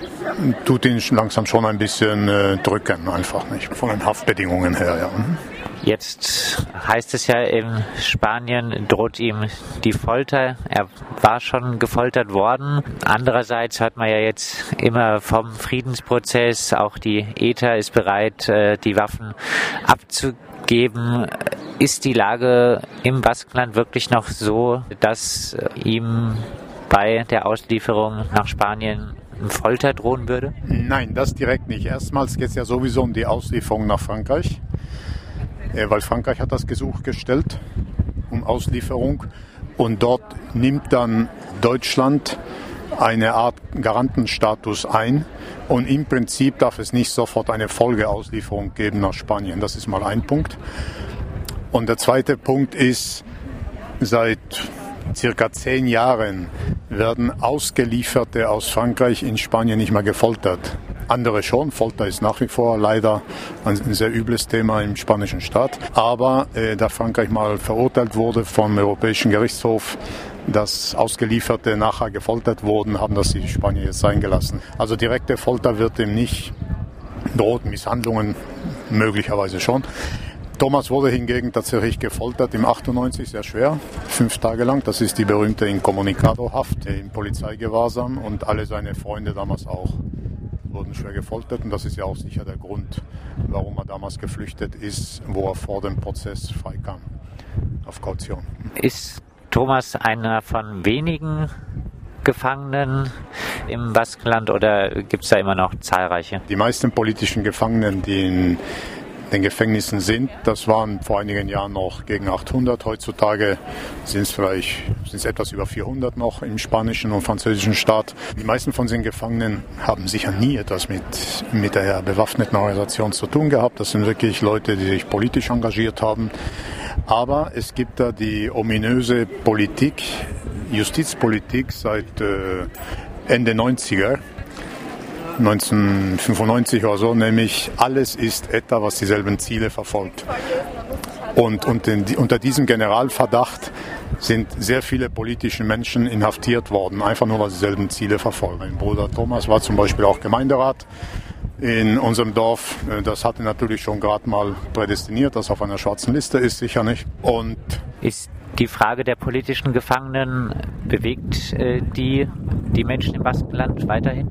tut ihn langsam schon ein bisschen äh, drücken, einfach nicht von den Haftbedingungen her. Ja. Jetzt heißt es ja, in Spanien droht ihm die Folter. Er war schon gefoltert worden. Andererseits hört man ja jetzt immer vom Friedensprozess, auch die ETA ist bereit, äh, die Waffen abzugeben. Ist die Lage im Baskenland wirklich noch so, dass ihm bei der Auslieferung nach Spanien Folter drohen würde? Nein, das direkt nicht. Erstmals geht es ja sowieso um die Auslieferung nach Frankreich. Äh, weil Frankreich hat das Gesuch gestellt um Auslieferung und dort nimmt dann Deutschland eine Art Garantenstatus ein und im Prinzip darf es nicht sofort eine Folgeauslieferung geben nach Spanien. Das ist mal ein Punkt. Und der zweite Punkt ist, seit circa zehn Jahren werden Ausgelieferte aus Frankreich in Spanien nicht mehr gefoltert. Andere schon. Folter ist nach wie vor leider ein sehr übles Thema im spanischen Staat. Aber äh, da Frankreich mal verurteilt wurde vom Europäischen Gerichtshof, dass Ausgelieferte nachher gefoltert wurden, haben das die Spanier jetzt sein gelassen. Also direkte Folter wird ihm nicht droht, Misshandlungen möglicherweise schon. Thomas wurde hingegen tatsächlich gefoltert im 98 sehr schwer, fünf Tage lang. Das ist die berühmte Incommunicado-Haft im Polizeigewahrsam und alle seine Freunde damals auch wurden schwer gefoltert und das ist ja auch sicher der Grund, warum er damals geflüchtet ist, wo er vor dem Prozess freikam auf Kaution. Ist Thomas einer von wenigen Gefangenen, im Baskenland oder gibt es da immer noch zahlreiche? Die meisten politischen Gefangenen, die in den Gefängnissen sind. Das waren vor einigen Jahren noch gegen 800. Heutzutage sind es vielleicht sind es etwas über 400 noch im spanischen und französischen Staat. Die meisten von den Gefangenen haben sicher nie etwas mit, mit der bewaffneten Organisation zu tun gehabt. Das sind wirklich Leute, die sich politisch engagiert haben. Aber es gibt da die ominöse Politik, Justizpolitik seit äh, Ende 90er, 1995 oder so, nämlich alles ist ETA, was dieselben Ziele verfolgt. Und, unter diesem Generalverdacht sind sehr viele politische Menschen inhaftiert worden, einfach nur, weil sie dieselben Ziele verfolgen. Mein Bruder Thomas war zum Beispiel auch Gemeinderat in unserem Dorf. Das hatte natürlich schon gerade mal prädestiniert, dass auf einer schwarzen Liste ist, sicher nicht. Und ist die Frage der politischen Gefangenen bewegt äh, die, die Menschen im Baskenland weiterhin?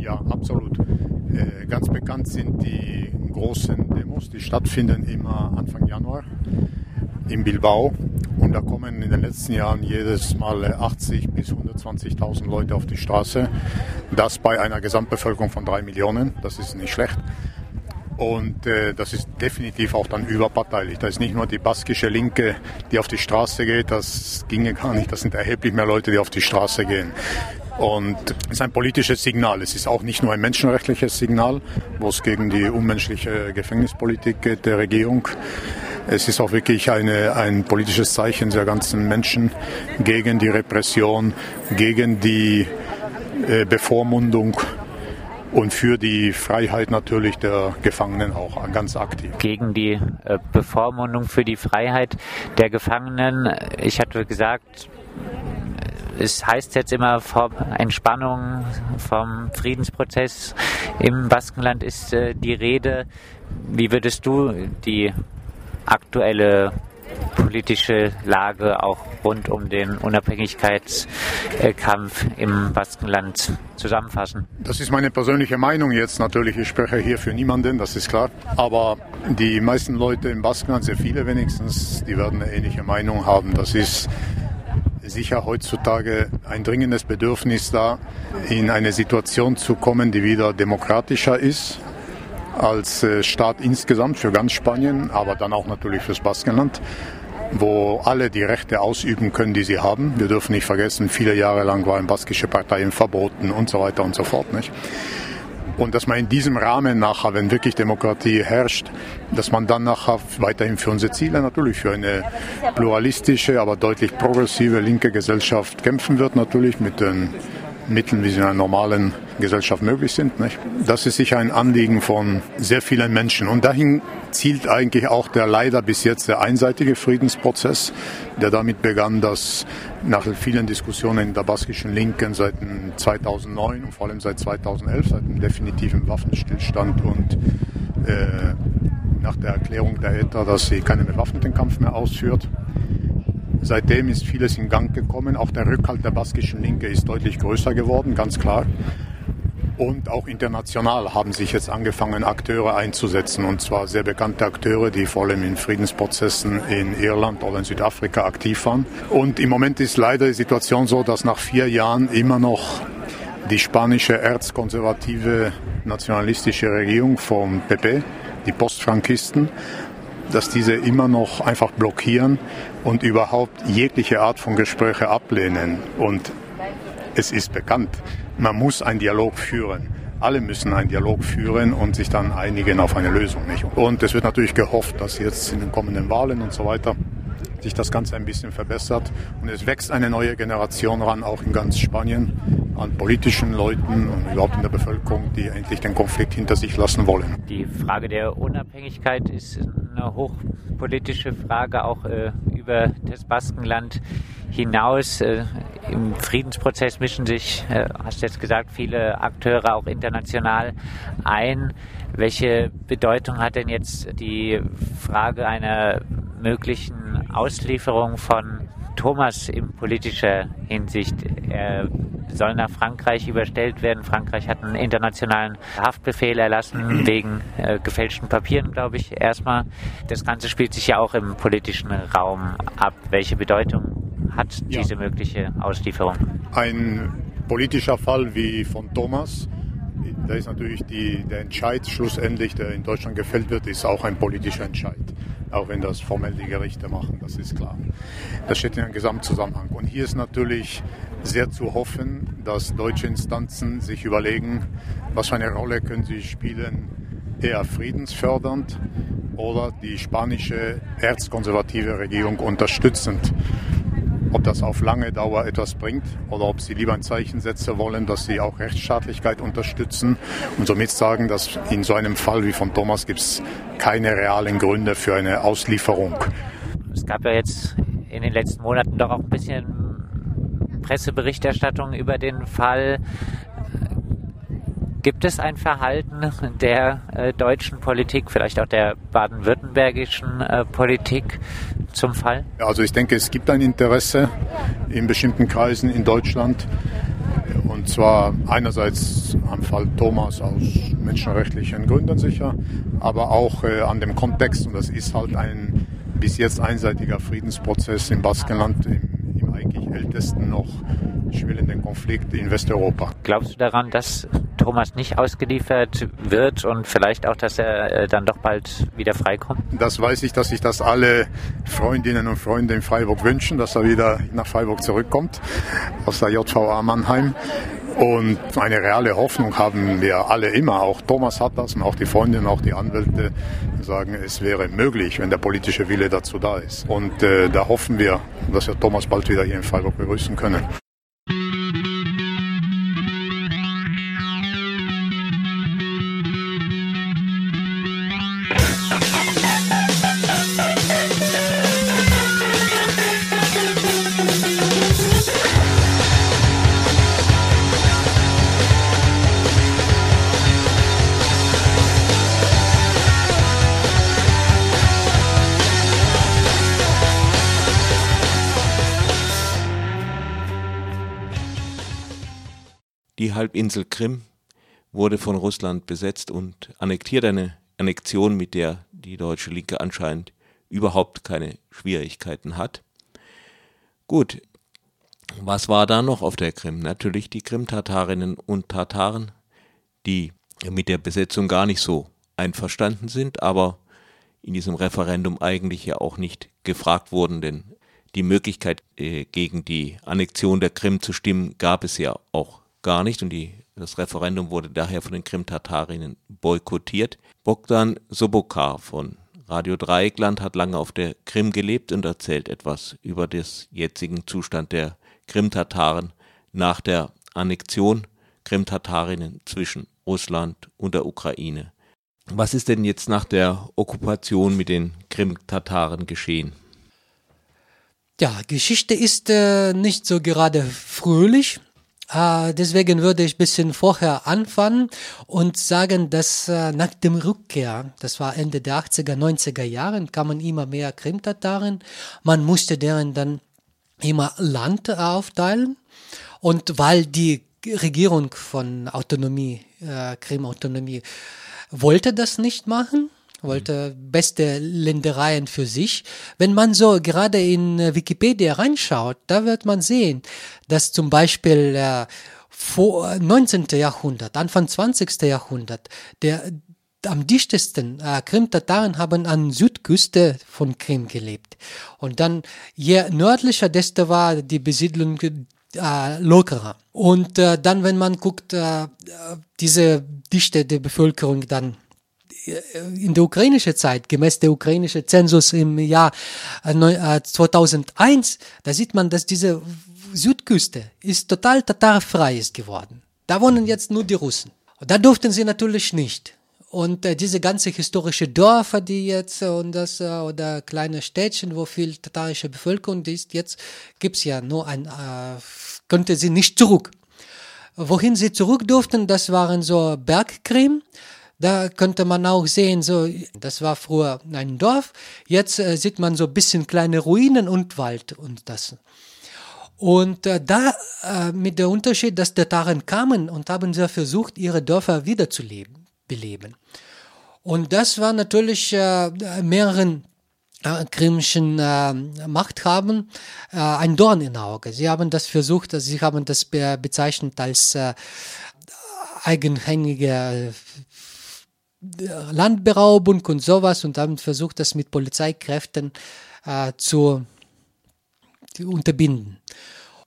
Ja, absolut. Äh, ganz bekannt sind die großen Demos, die stattfinden immer Anfang Januar in Bilbao. Und da kommen in den letzten Jahren jedes Mal 80 bis 120.000 Leute auf die Straße. Das bei einer Gesamtbevölkerung von drei Millionen. Das ist nicht schlecht. Und äh, das ist definitiv auch dann überparteilich. Da ist nicht nur die baskische Linke, die auf die Straße geht, das ginge gar nicht. Das sind erheblich mehr Leute, die auf die Straße gehen. Und es ist ein politisches Signal. Es ist auch nicht nur ein menschenrechtliches Signal, wo es gegen die unmenschliche Gefängnispolitik geht der Regierung. Es ist auch wirklich eine, ein politisches Zeichen der ganzen Menschen gegen die Repression, gegen die äh, Bevormundung und für die Freiheit natürlich der Gefangenen auch ganz aktiv. Gegen die äh, Bevormundung für die Freiheit der Gefangenen. Ich hatte gesagt, es heißt jetzt immer vom Entspannung, vom Friedensprozess im Baskenland ist äh, die Rede. Wie würdest du die aktuelle politische Lage auch rund um den Unabhängigkeitskampf im Baskenland zusammenfassen? Das ist meine persönliche Meinung jetzt natürlich. Ich spreche hier für niemanden, das ist klar. Aber die meisten Leute im Baskenland, sehr viele wenigstens, die werden eine ähnliche Meinung haben. Das ist sicher heutzutage ein dringendes Bedürfnis da, in eine Situation zu kommen, die wieder demokratischer ist als äh, Staat insgesamt für ganz Spanien, aber dann auch natürlich fürs Baskenland wo alle die Rechte ausüben können, die sie haben. Wir dürfen nicht vergessen, viele Jahre lang waren baskische Parteien verboten und so weiter und so fort. Nicht? Und dass man in diesem Rahmen nachher, wenn wirklich Demokratie herrscht, dass man dann nachher weiterhin für unsere Ziele, natürlich für eine pluralistische, aber deutlich progressive linke Gesellschaft kämpfen wird, natürlich mit den Mitteln, wie sie in einer normalen Gesellschaft möglich sind. Nicht? Das ist sicher ein Anliegen von sehr vielen Menschen. Und dahin zielt eigentlich auch der leider bis jetzt sehr einseitige Friedensprozess, der damit begann, dass nach vielen Diskussionen in der baskischen Linken seit 2009 und vor allem seit 2011, seit dem definitiven Waffenstillstand und äh, nach der Erklärung der ETA, dass sie keinen bewaffneten Kampf mehr ausführt, Seitdem ist vieles in Gang gekommen. Auch der Rückhalt der baskischen Linke ist deutlich größer geworden, ganz klar. Und auch international haben sich jetzt angefangen, Akteure einzusetzen. Und zwar sehr bekannte Akteure, die vor allem in Friedensprozessen in Irland oder in Südafrika aktiv waren. Und im Moment ist leider die Situation so, dass nach vier Jahren immer noch die spanische erzkonservative nationalistische Regierung vom PP, die Postfrankisten, dass diese immer noch einfach blockieren und überhaupt jegliche Art von Gespräche ablehnen. Und es ist bekannt, man muss einen Dialog führen. Alle müssen einen Dialog führen und sich dann einigen auf eine Lösung. Und es wird natürlich gehofft, dass jetzt in den kommenden Wahlen und so weiter sich das Ganze ein bisschen verbessert. Und es wächst eine neue Generation ran, auch in ganz Spanien, an politischen Leuten und überhaupt in der Bevölkerung, die endlich den Konflikt hinter sich lassen wollen. Die Frage der Unabhängigkeit ist eine hochpolitische Frage, auch äh, über das Baskenland hinaus. Äh, Im Friedensprozess mischen sich, äh, hast jetzt gesagt, viele Akteure auch international ein. Welche Bedeutung hat denn jetzt die Frage einer möglichen Auslieferung von Thomas in politischer Hinsicht? Er soll nach Frankreich überstellt werden. Frankreich hat einen internationalen Haftbefehl erlassen wegen äh, gefälschten Papieren, glaube ich, erstmal. Das Ganze spielt sich ja auch im politischen Raum ab. Welche Bedeutung hat diese ja. mögliche Auslieferung? Ein politischer Fall wie von Thomas, da ist natürlich die, der Entscheid schlussendlich, der in Deutschland gefällt wird, ist auch ein politischer Entscheid. Auch wenn das formell die Gerichte machen, das ist klar. Das steht in einem Gesamtzusammenhang. Und hier ist natürlich sehr zu hoffen, dass deutsche Instanzen sich überlegen, was für eine Rolle können sie spielen, eher friedensfördernd oder die spanische erzkonservative Regierung unterstützend ob das auf lange Dauer etwas bringt oder ob sie lieber ein Zeichen setzen wollen, dass sie auch Rechtsstaatlichkeit unterstützen und somit sagen, dass in so einem Fall wie von Thomas gibt es keine realen Gründe für eine Auslieferung. Es gab ja jetzt in den letzten Monaten doch auch ein bisschen Presseberichterstattung über den Fall. Gibt es ein Verhalten der äh, deutschen Politik, vielleicht auch der baden-württembergischen äh, Politik zum Fall? Also ich denke, es gibt ein Interesse in bestimmten Kreisen in Deutschland. Und zwar einerseits am Fall Thomas aus menschenrechtlichen Gründen sicher, aber auch äh, an dem Kontext. Und das ist halt ein bis jetzt einseitiger Friedensprozess im Baskenland, im, im eigentlich ältesten noch schwellenden Konflikt in Westeuropa. Glaubst du daran, dass Thomas nicht ausgeliefert wird und vielleicht auch, dass er äh, dann doch bald wieder freikommt? Das weiß ich, dass sich das alle Freundinnen und Freunde in Freiburg wünschen, dass er wieder nach Freiburg zurückkommt aus der JVA Mannheim. Und eine reale Hoffnung haben wir alle immer. Auch Thomas hat das und auch die Freundinnen, auch die Anwälte sagen, es wäre möglich, wenn der politische Wille dazu da ist. Und äh, da hoffen wir, dass wir Thomas bald wieder hier in Freiburg begrüßen können. Halbinsel Krim wurde von Russland besetzt und annektiert eine Annexion, mit der die deutsche Linke anscheinend überhaupt keine Schwierigkeiten hat. Gut, was war da noch auf der Krim? Natürlich die Krim-Tatarinnen und Tataren, die mit der Besetzung gar nicht so einverstanden sind, aber in diesem Referendum eigentlich ja auch nicht gefragt wurden, denn die Möglichkeit, äh, gegen die Annexion der Krim zu stimmen, gab es ja auch gar nicht und die, das Referendum wurde daher von den Krim-Tatarinnen boykottiert. Bogdan Sobokar von Radio Dreieckland hat lange auf der Krim gelebt und erzählt etwas über den jetzigen Zustand der Krim-Tataren nach der Annexion Krim-Tatarinnen zwischen Russland und der Ukraine. Was ist denn jetzt nach der Okkupation mit den Krim-Tataren geschehen? Ja, Geschichte ist äh, nicht so gerade fröhlich. Äh, deswegen würde ich bisschen vorher anfangen und sagen, dass äh, nach dem Rückkehr, das war Ende der 80er, 90er Jahren, kamen immer mehr Krimtataren. Man musste deren dann immer Land aufteilen. Und weil die Regierung von Autonomie, äh, Krim-Autonomie, wollte das nicht machen, wollte beste Ländereien für sich. Wenn man so gerade in Wikipedia reinschaut, da wird man sehen, dass zum Beispiel äh, vor 19. Jahrhundert, Anfang 20. Jahrhundert, der am dichtesten äh, Krim-Tataren haben an Südküste von Krim gelebt. Und dann je nördlicher, desto war die Besiedlung äh, lockerer. Und äh, dann, wenn man guckt, äh, diese Dichte der Bevölkerung dann in der ukrainischen Zeit, gemäß der ukrainischen Zensus im Jahr 2001, da sieht man, dass diese Südküste ist total tatarfrei ist geworden. Da wohnen jetzt nur die Russen. Da durften sie natürlich nicht. Und äh, diese ganze historische Dörfer, die jetzt äh, und das äh, oder kleine Städtchen, wo viel tatarische Bevölkerung ist, jetzt gibt's ja nur ein, äh, könnte sie nicht zurück. Wohin sie zurück durften, das waren so Bergkrim, da könnte man auch sehen, so, das war früher ein Dorf, jetzt äh, sieht man so ein bisschen kleine Ruinen und Wald und das. Und äh, da äh, mit der Unterschied, dass die Tataren kamen und haben sie versucht, ihre Dörfer wiederzuleben, beleben. Und das war natürlich äh, mehreren äh, krimischen äh, Machthabern äh, ein Dorn im Auge. Sie haben das versucht, also sie haben das be bezeichnet als äh, eigenhändige äh, Landberaubung und sowas und haben versucht, das mit Polizeikräften äh, zu, unterbinden.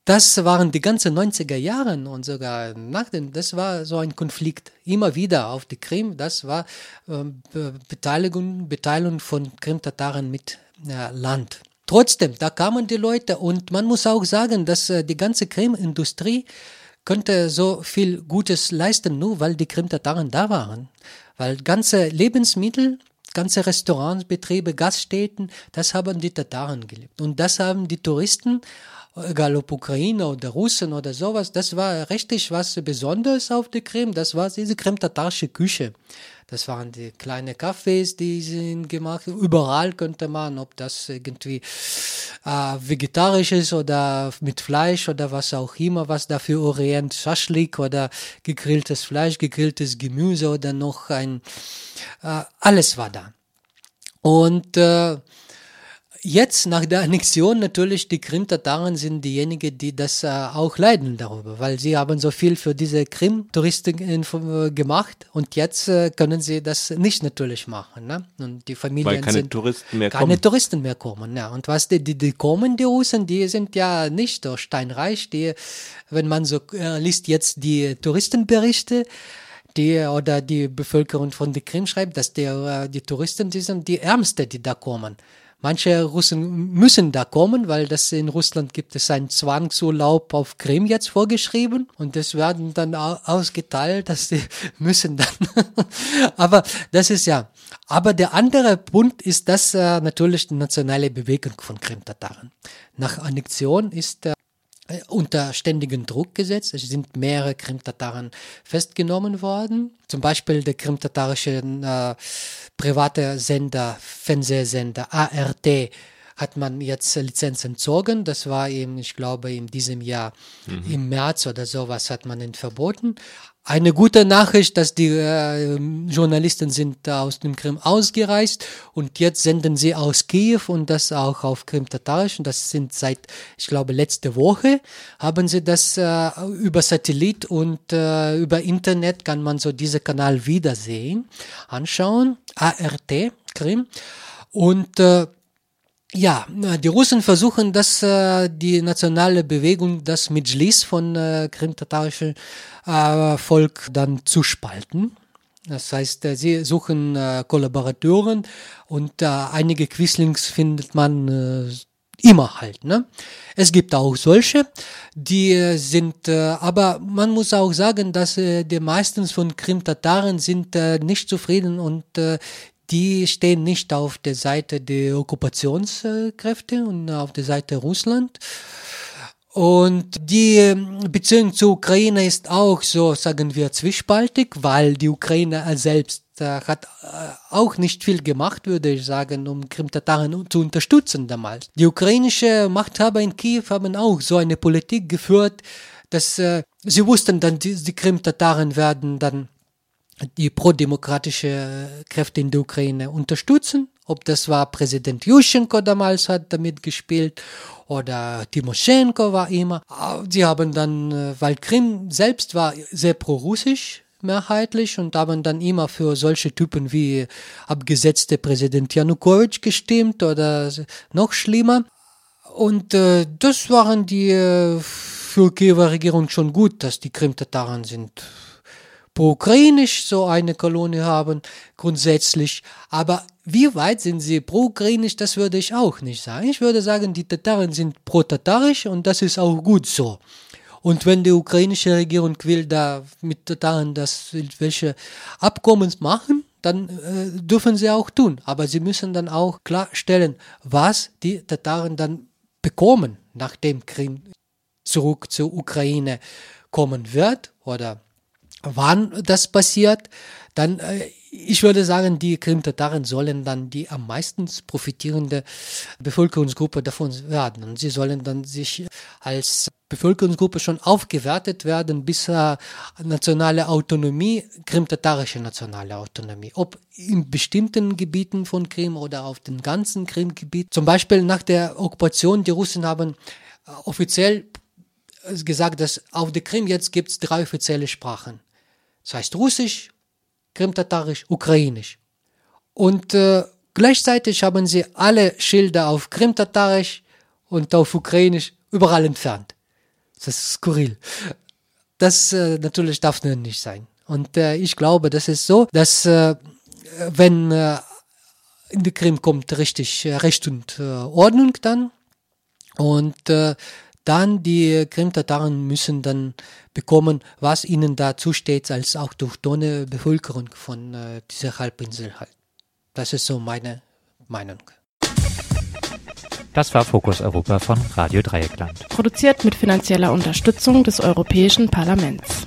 Das waren die ganzen 90er Jahre und sogar nach dem, das war so ein Konflikt. Immer wieder auf die Krim, das war äh, Beteiligung, Beteiligung von Krim-Tataren mit äh, Land. Trotzdem, da kamen die Leute und man muss auch sagen, dass äh, die ganze Krim-Industrie könnte so viel Gutes leisten, nur weil die Krim-Tataren da waren. Weil ganze Lebensmittel, ganze Restaurantsbetriebe, Gaststätten, das haben die Tataren gelebt. Und das haben die Touristen egal ob Ukrainer oder Russen oder sowas, das war richtig was Besonderes auf der Krim. Das war diese krim-tatarische Küche. Das waren die kleinen Cafés, die sie gemacht. Überall könnte man, ob das irgendwie äh, vegetarisch ist oder mit Fleisch oder was auch immer, was da für Orient, Schaschlik oder gegrilltes Fleisch, gegrilltes Gemüse oder noch ein, äh, alles war da. Und äh, jetzt nach der Annexion natürlich die Krim-Tataren sind diejenigen, die das äh, auch leiden darüber, weil sie haben so viel für diese Krim-Touristen äh, gemacht und jetzt äh, können sie das nicht natürlich machen. Ne? Und die Familien weil keine sind Touristen mehr keine kommen. Touristen mehr kommen. Ja. Und was die, die, die kommen, die Russen, die sind ja nicht so steinreich. Die, wenn man so äh, liest jetzt die Touristenberichte, die oder die Bevölkerung von der Krim schreibt, dass die, äh, die Touristen, die sind die Ärmsten, die da kommen. Manche Russen müssen da kommen, weil das in Russland gibt es einen Zwangsurlaub auf Krim jetzt vorgeschrieben und das werden dann ausgeteilt, dass die <laughs> müssen dann. <laughs> Aber das ist ja. Aber der andere Punkt ist das äh, natürlich die nationale Bewegung von Krim-Tataren. Nach Annexion ist äh, unter ständigen Druck gesetzt. Es sind mehrere Krim-Tataren festgenommen worden. Zum Beispiel der krim-tatarische äh, private Sender, Fernsehsender ARD hat man jetzt Lizenz entzogen. Das war eben, ich glaube, in diesem Jahr Mhm. im März oder sowas hat man ihn verboten. Eine gute Nachricht, dass die äh, Journalisten sind aus dem Krim ausgereist und jetzt senden sie aus Kiew und das auch auf Krim-Tatarisch. Und das sind seit, ich glaube, letzte Woche haben sie das äh, über Satellit und äh, über Internet kann man so diesen Kanal wiedersehen, anschauen. ART, Krim. Und äh, ja, die Russen versuchen, dass äh, die nationale Bewegung, das Medjlis von äh, krim-tatarischen äh, Volk dann zu spalten. Das heißt, äh, sie suchen äh, Kollaboratoren und äh, einige Quislings findet man äh, immer halt. Ne? Es gibt auch solche, die äh, sind, äh, aber man muss auch sagen, dass äh, die meisten von Krim-Tataren sind äh, nicht zufrieden und äh, die stehen nicht auf der Seite der Okkupationskräfte und auf der Seite Russland. Und die ähm, Beziehung zur Ukraine ist auch so, sagen wir, zwiespaltig, weil die Ukraine selbst äh, hat äh, auch nicht viel gemacht, würde ich sagen, um Krim-Tataren zu unterstützen damals. Die ukrainische Machthaber in Kiew haben auch so eine Politik geführt, dass äh, sie wussten dann, die, die Krim-Tataren werden dann die prodemokratische Kräfte in der Ukraine unterstützen. Ob das war Präsident Yushchenko damals hat damit gespielt oder Timoschenko war immer. Sie haben dann, äh, weil Krim selbst war sehr pro-russisch mehrheitlich und haben dann immer für solche Typen wie abgesetzte Präsident Janukowitsch gestimmt oder noch schlimmer. Und äh, das waren die äh, für Kiewer Regierung schon gut, dass die Krim-Tataren sind pro-ukrainisch so eine Kolonie haben, grundsätzlich. Aber wie weit sind sie pro-ukrainisch, das würde ich auch nicht sagen. Ich würde sagen, die Tataren sind pro-tatarisch und das ist auch gut so. Und wenn die ukrainische Regierung will da mit Tataren das welche Abkommens machen, dann äh, dürfen sie auch tun. Aber sie müssen dann auch klarstellen, was die Tataren dann bekommen, nachdem Krim zurück zur Ukraine kommen wird oder wann das passiert, dann, äh, ich würde sagen, die Krim-Tataren sollen dann die am meisten profitierende Bevölkerungsgruppe davon werden. Und sie sollen dann sich als Bevölkerungsgruppe schon aufgewertet werden bis äh, nationale Autonomie, krimtatarische nationale Autonomie. Ob in bestimmten Gebieten von Krim oder auf dem ganzen Krimgebiet. Zum Beispiel nach der Okkupation, die Russen haben äh, offiziell gesagt, dass auf der Krim jetzt gibt es drei offizielle Sprachen. Das heißt Russisch, Krimtatarisch, Ukrainisch. Und äh, gleichzeitig haben sie alle Schilder auf Krimtatarisch und auf Ukrainisch überall entfernt. Das ist skurril. Das äh, natürlich darf nicht sein. Und äh, ich glaube, das ist so, dass äh, wenn äh, in die Krim kommt richtig äh, Recht und äh, Ordnung dann und äh, dann die Krim-Tataren müssen dann bekommen, was ihnen da zusteht als autochtone Bevölkerung von äh, dieser Halbinsel halt. Das ist so meine Meinung. Das war Fokus Europa von Radio Dreieckland. Produziert mit finanzieller Unterstützung des Europäischen Parlaments.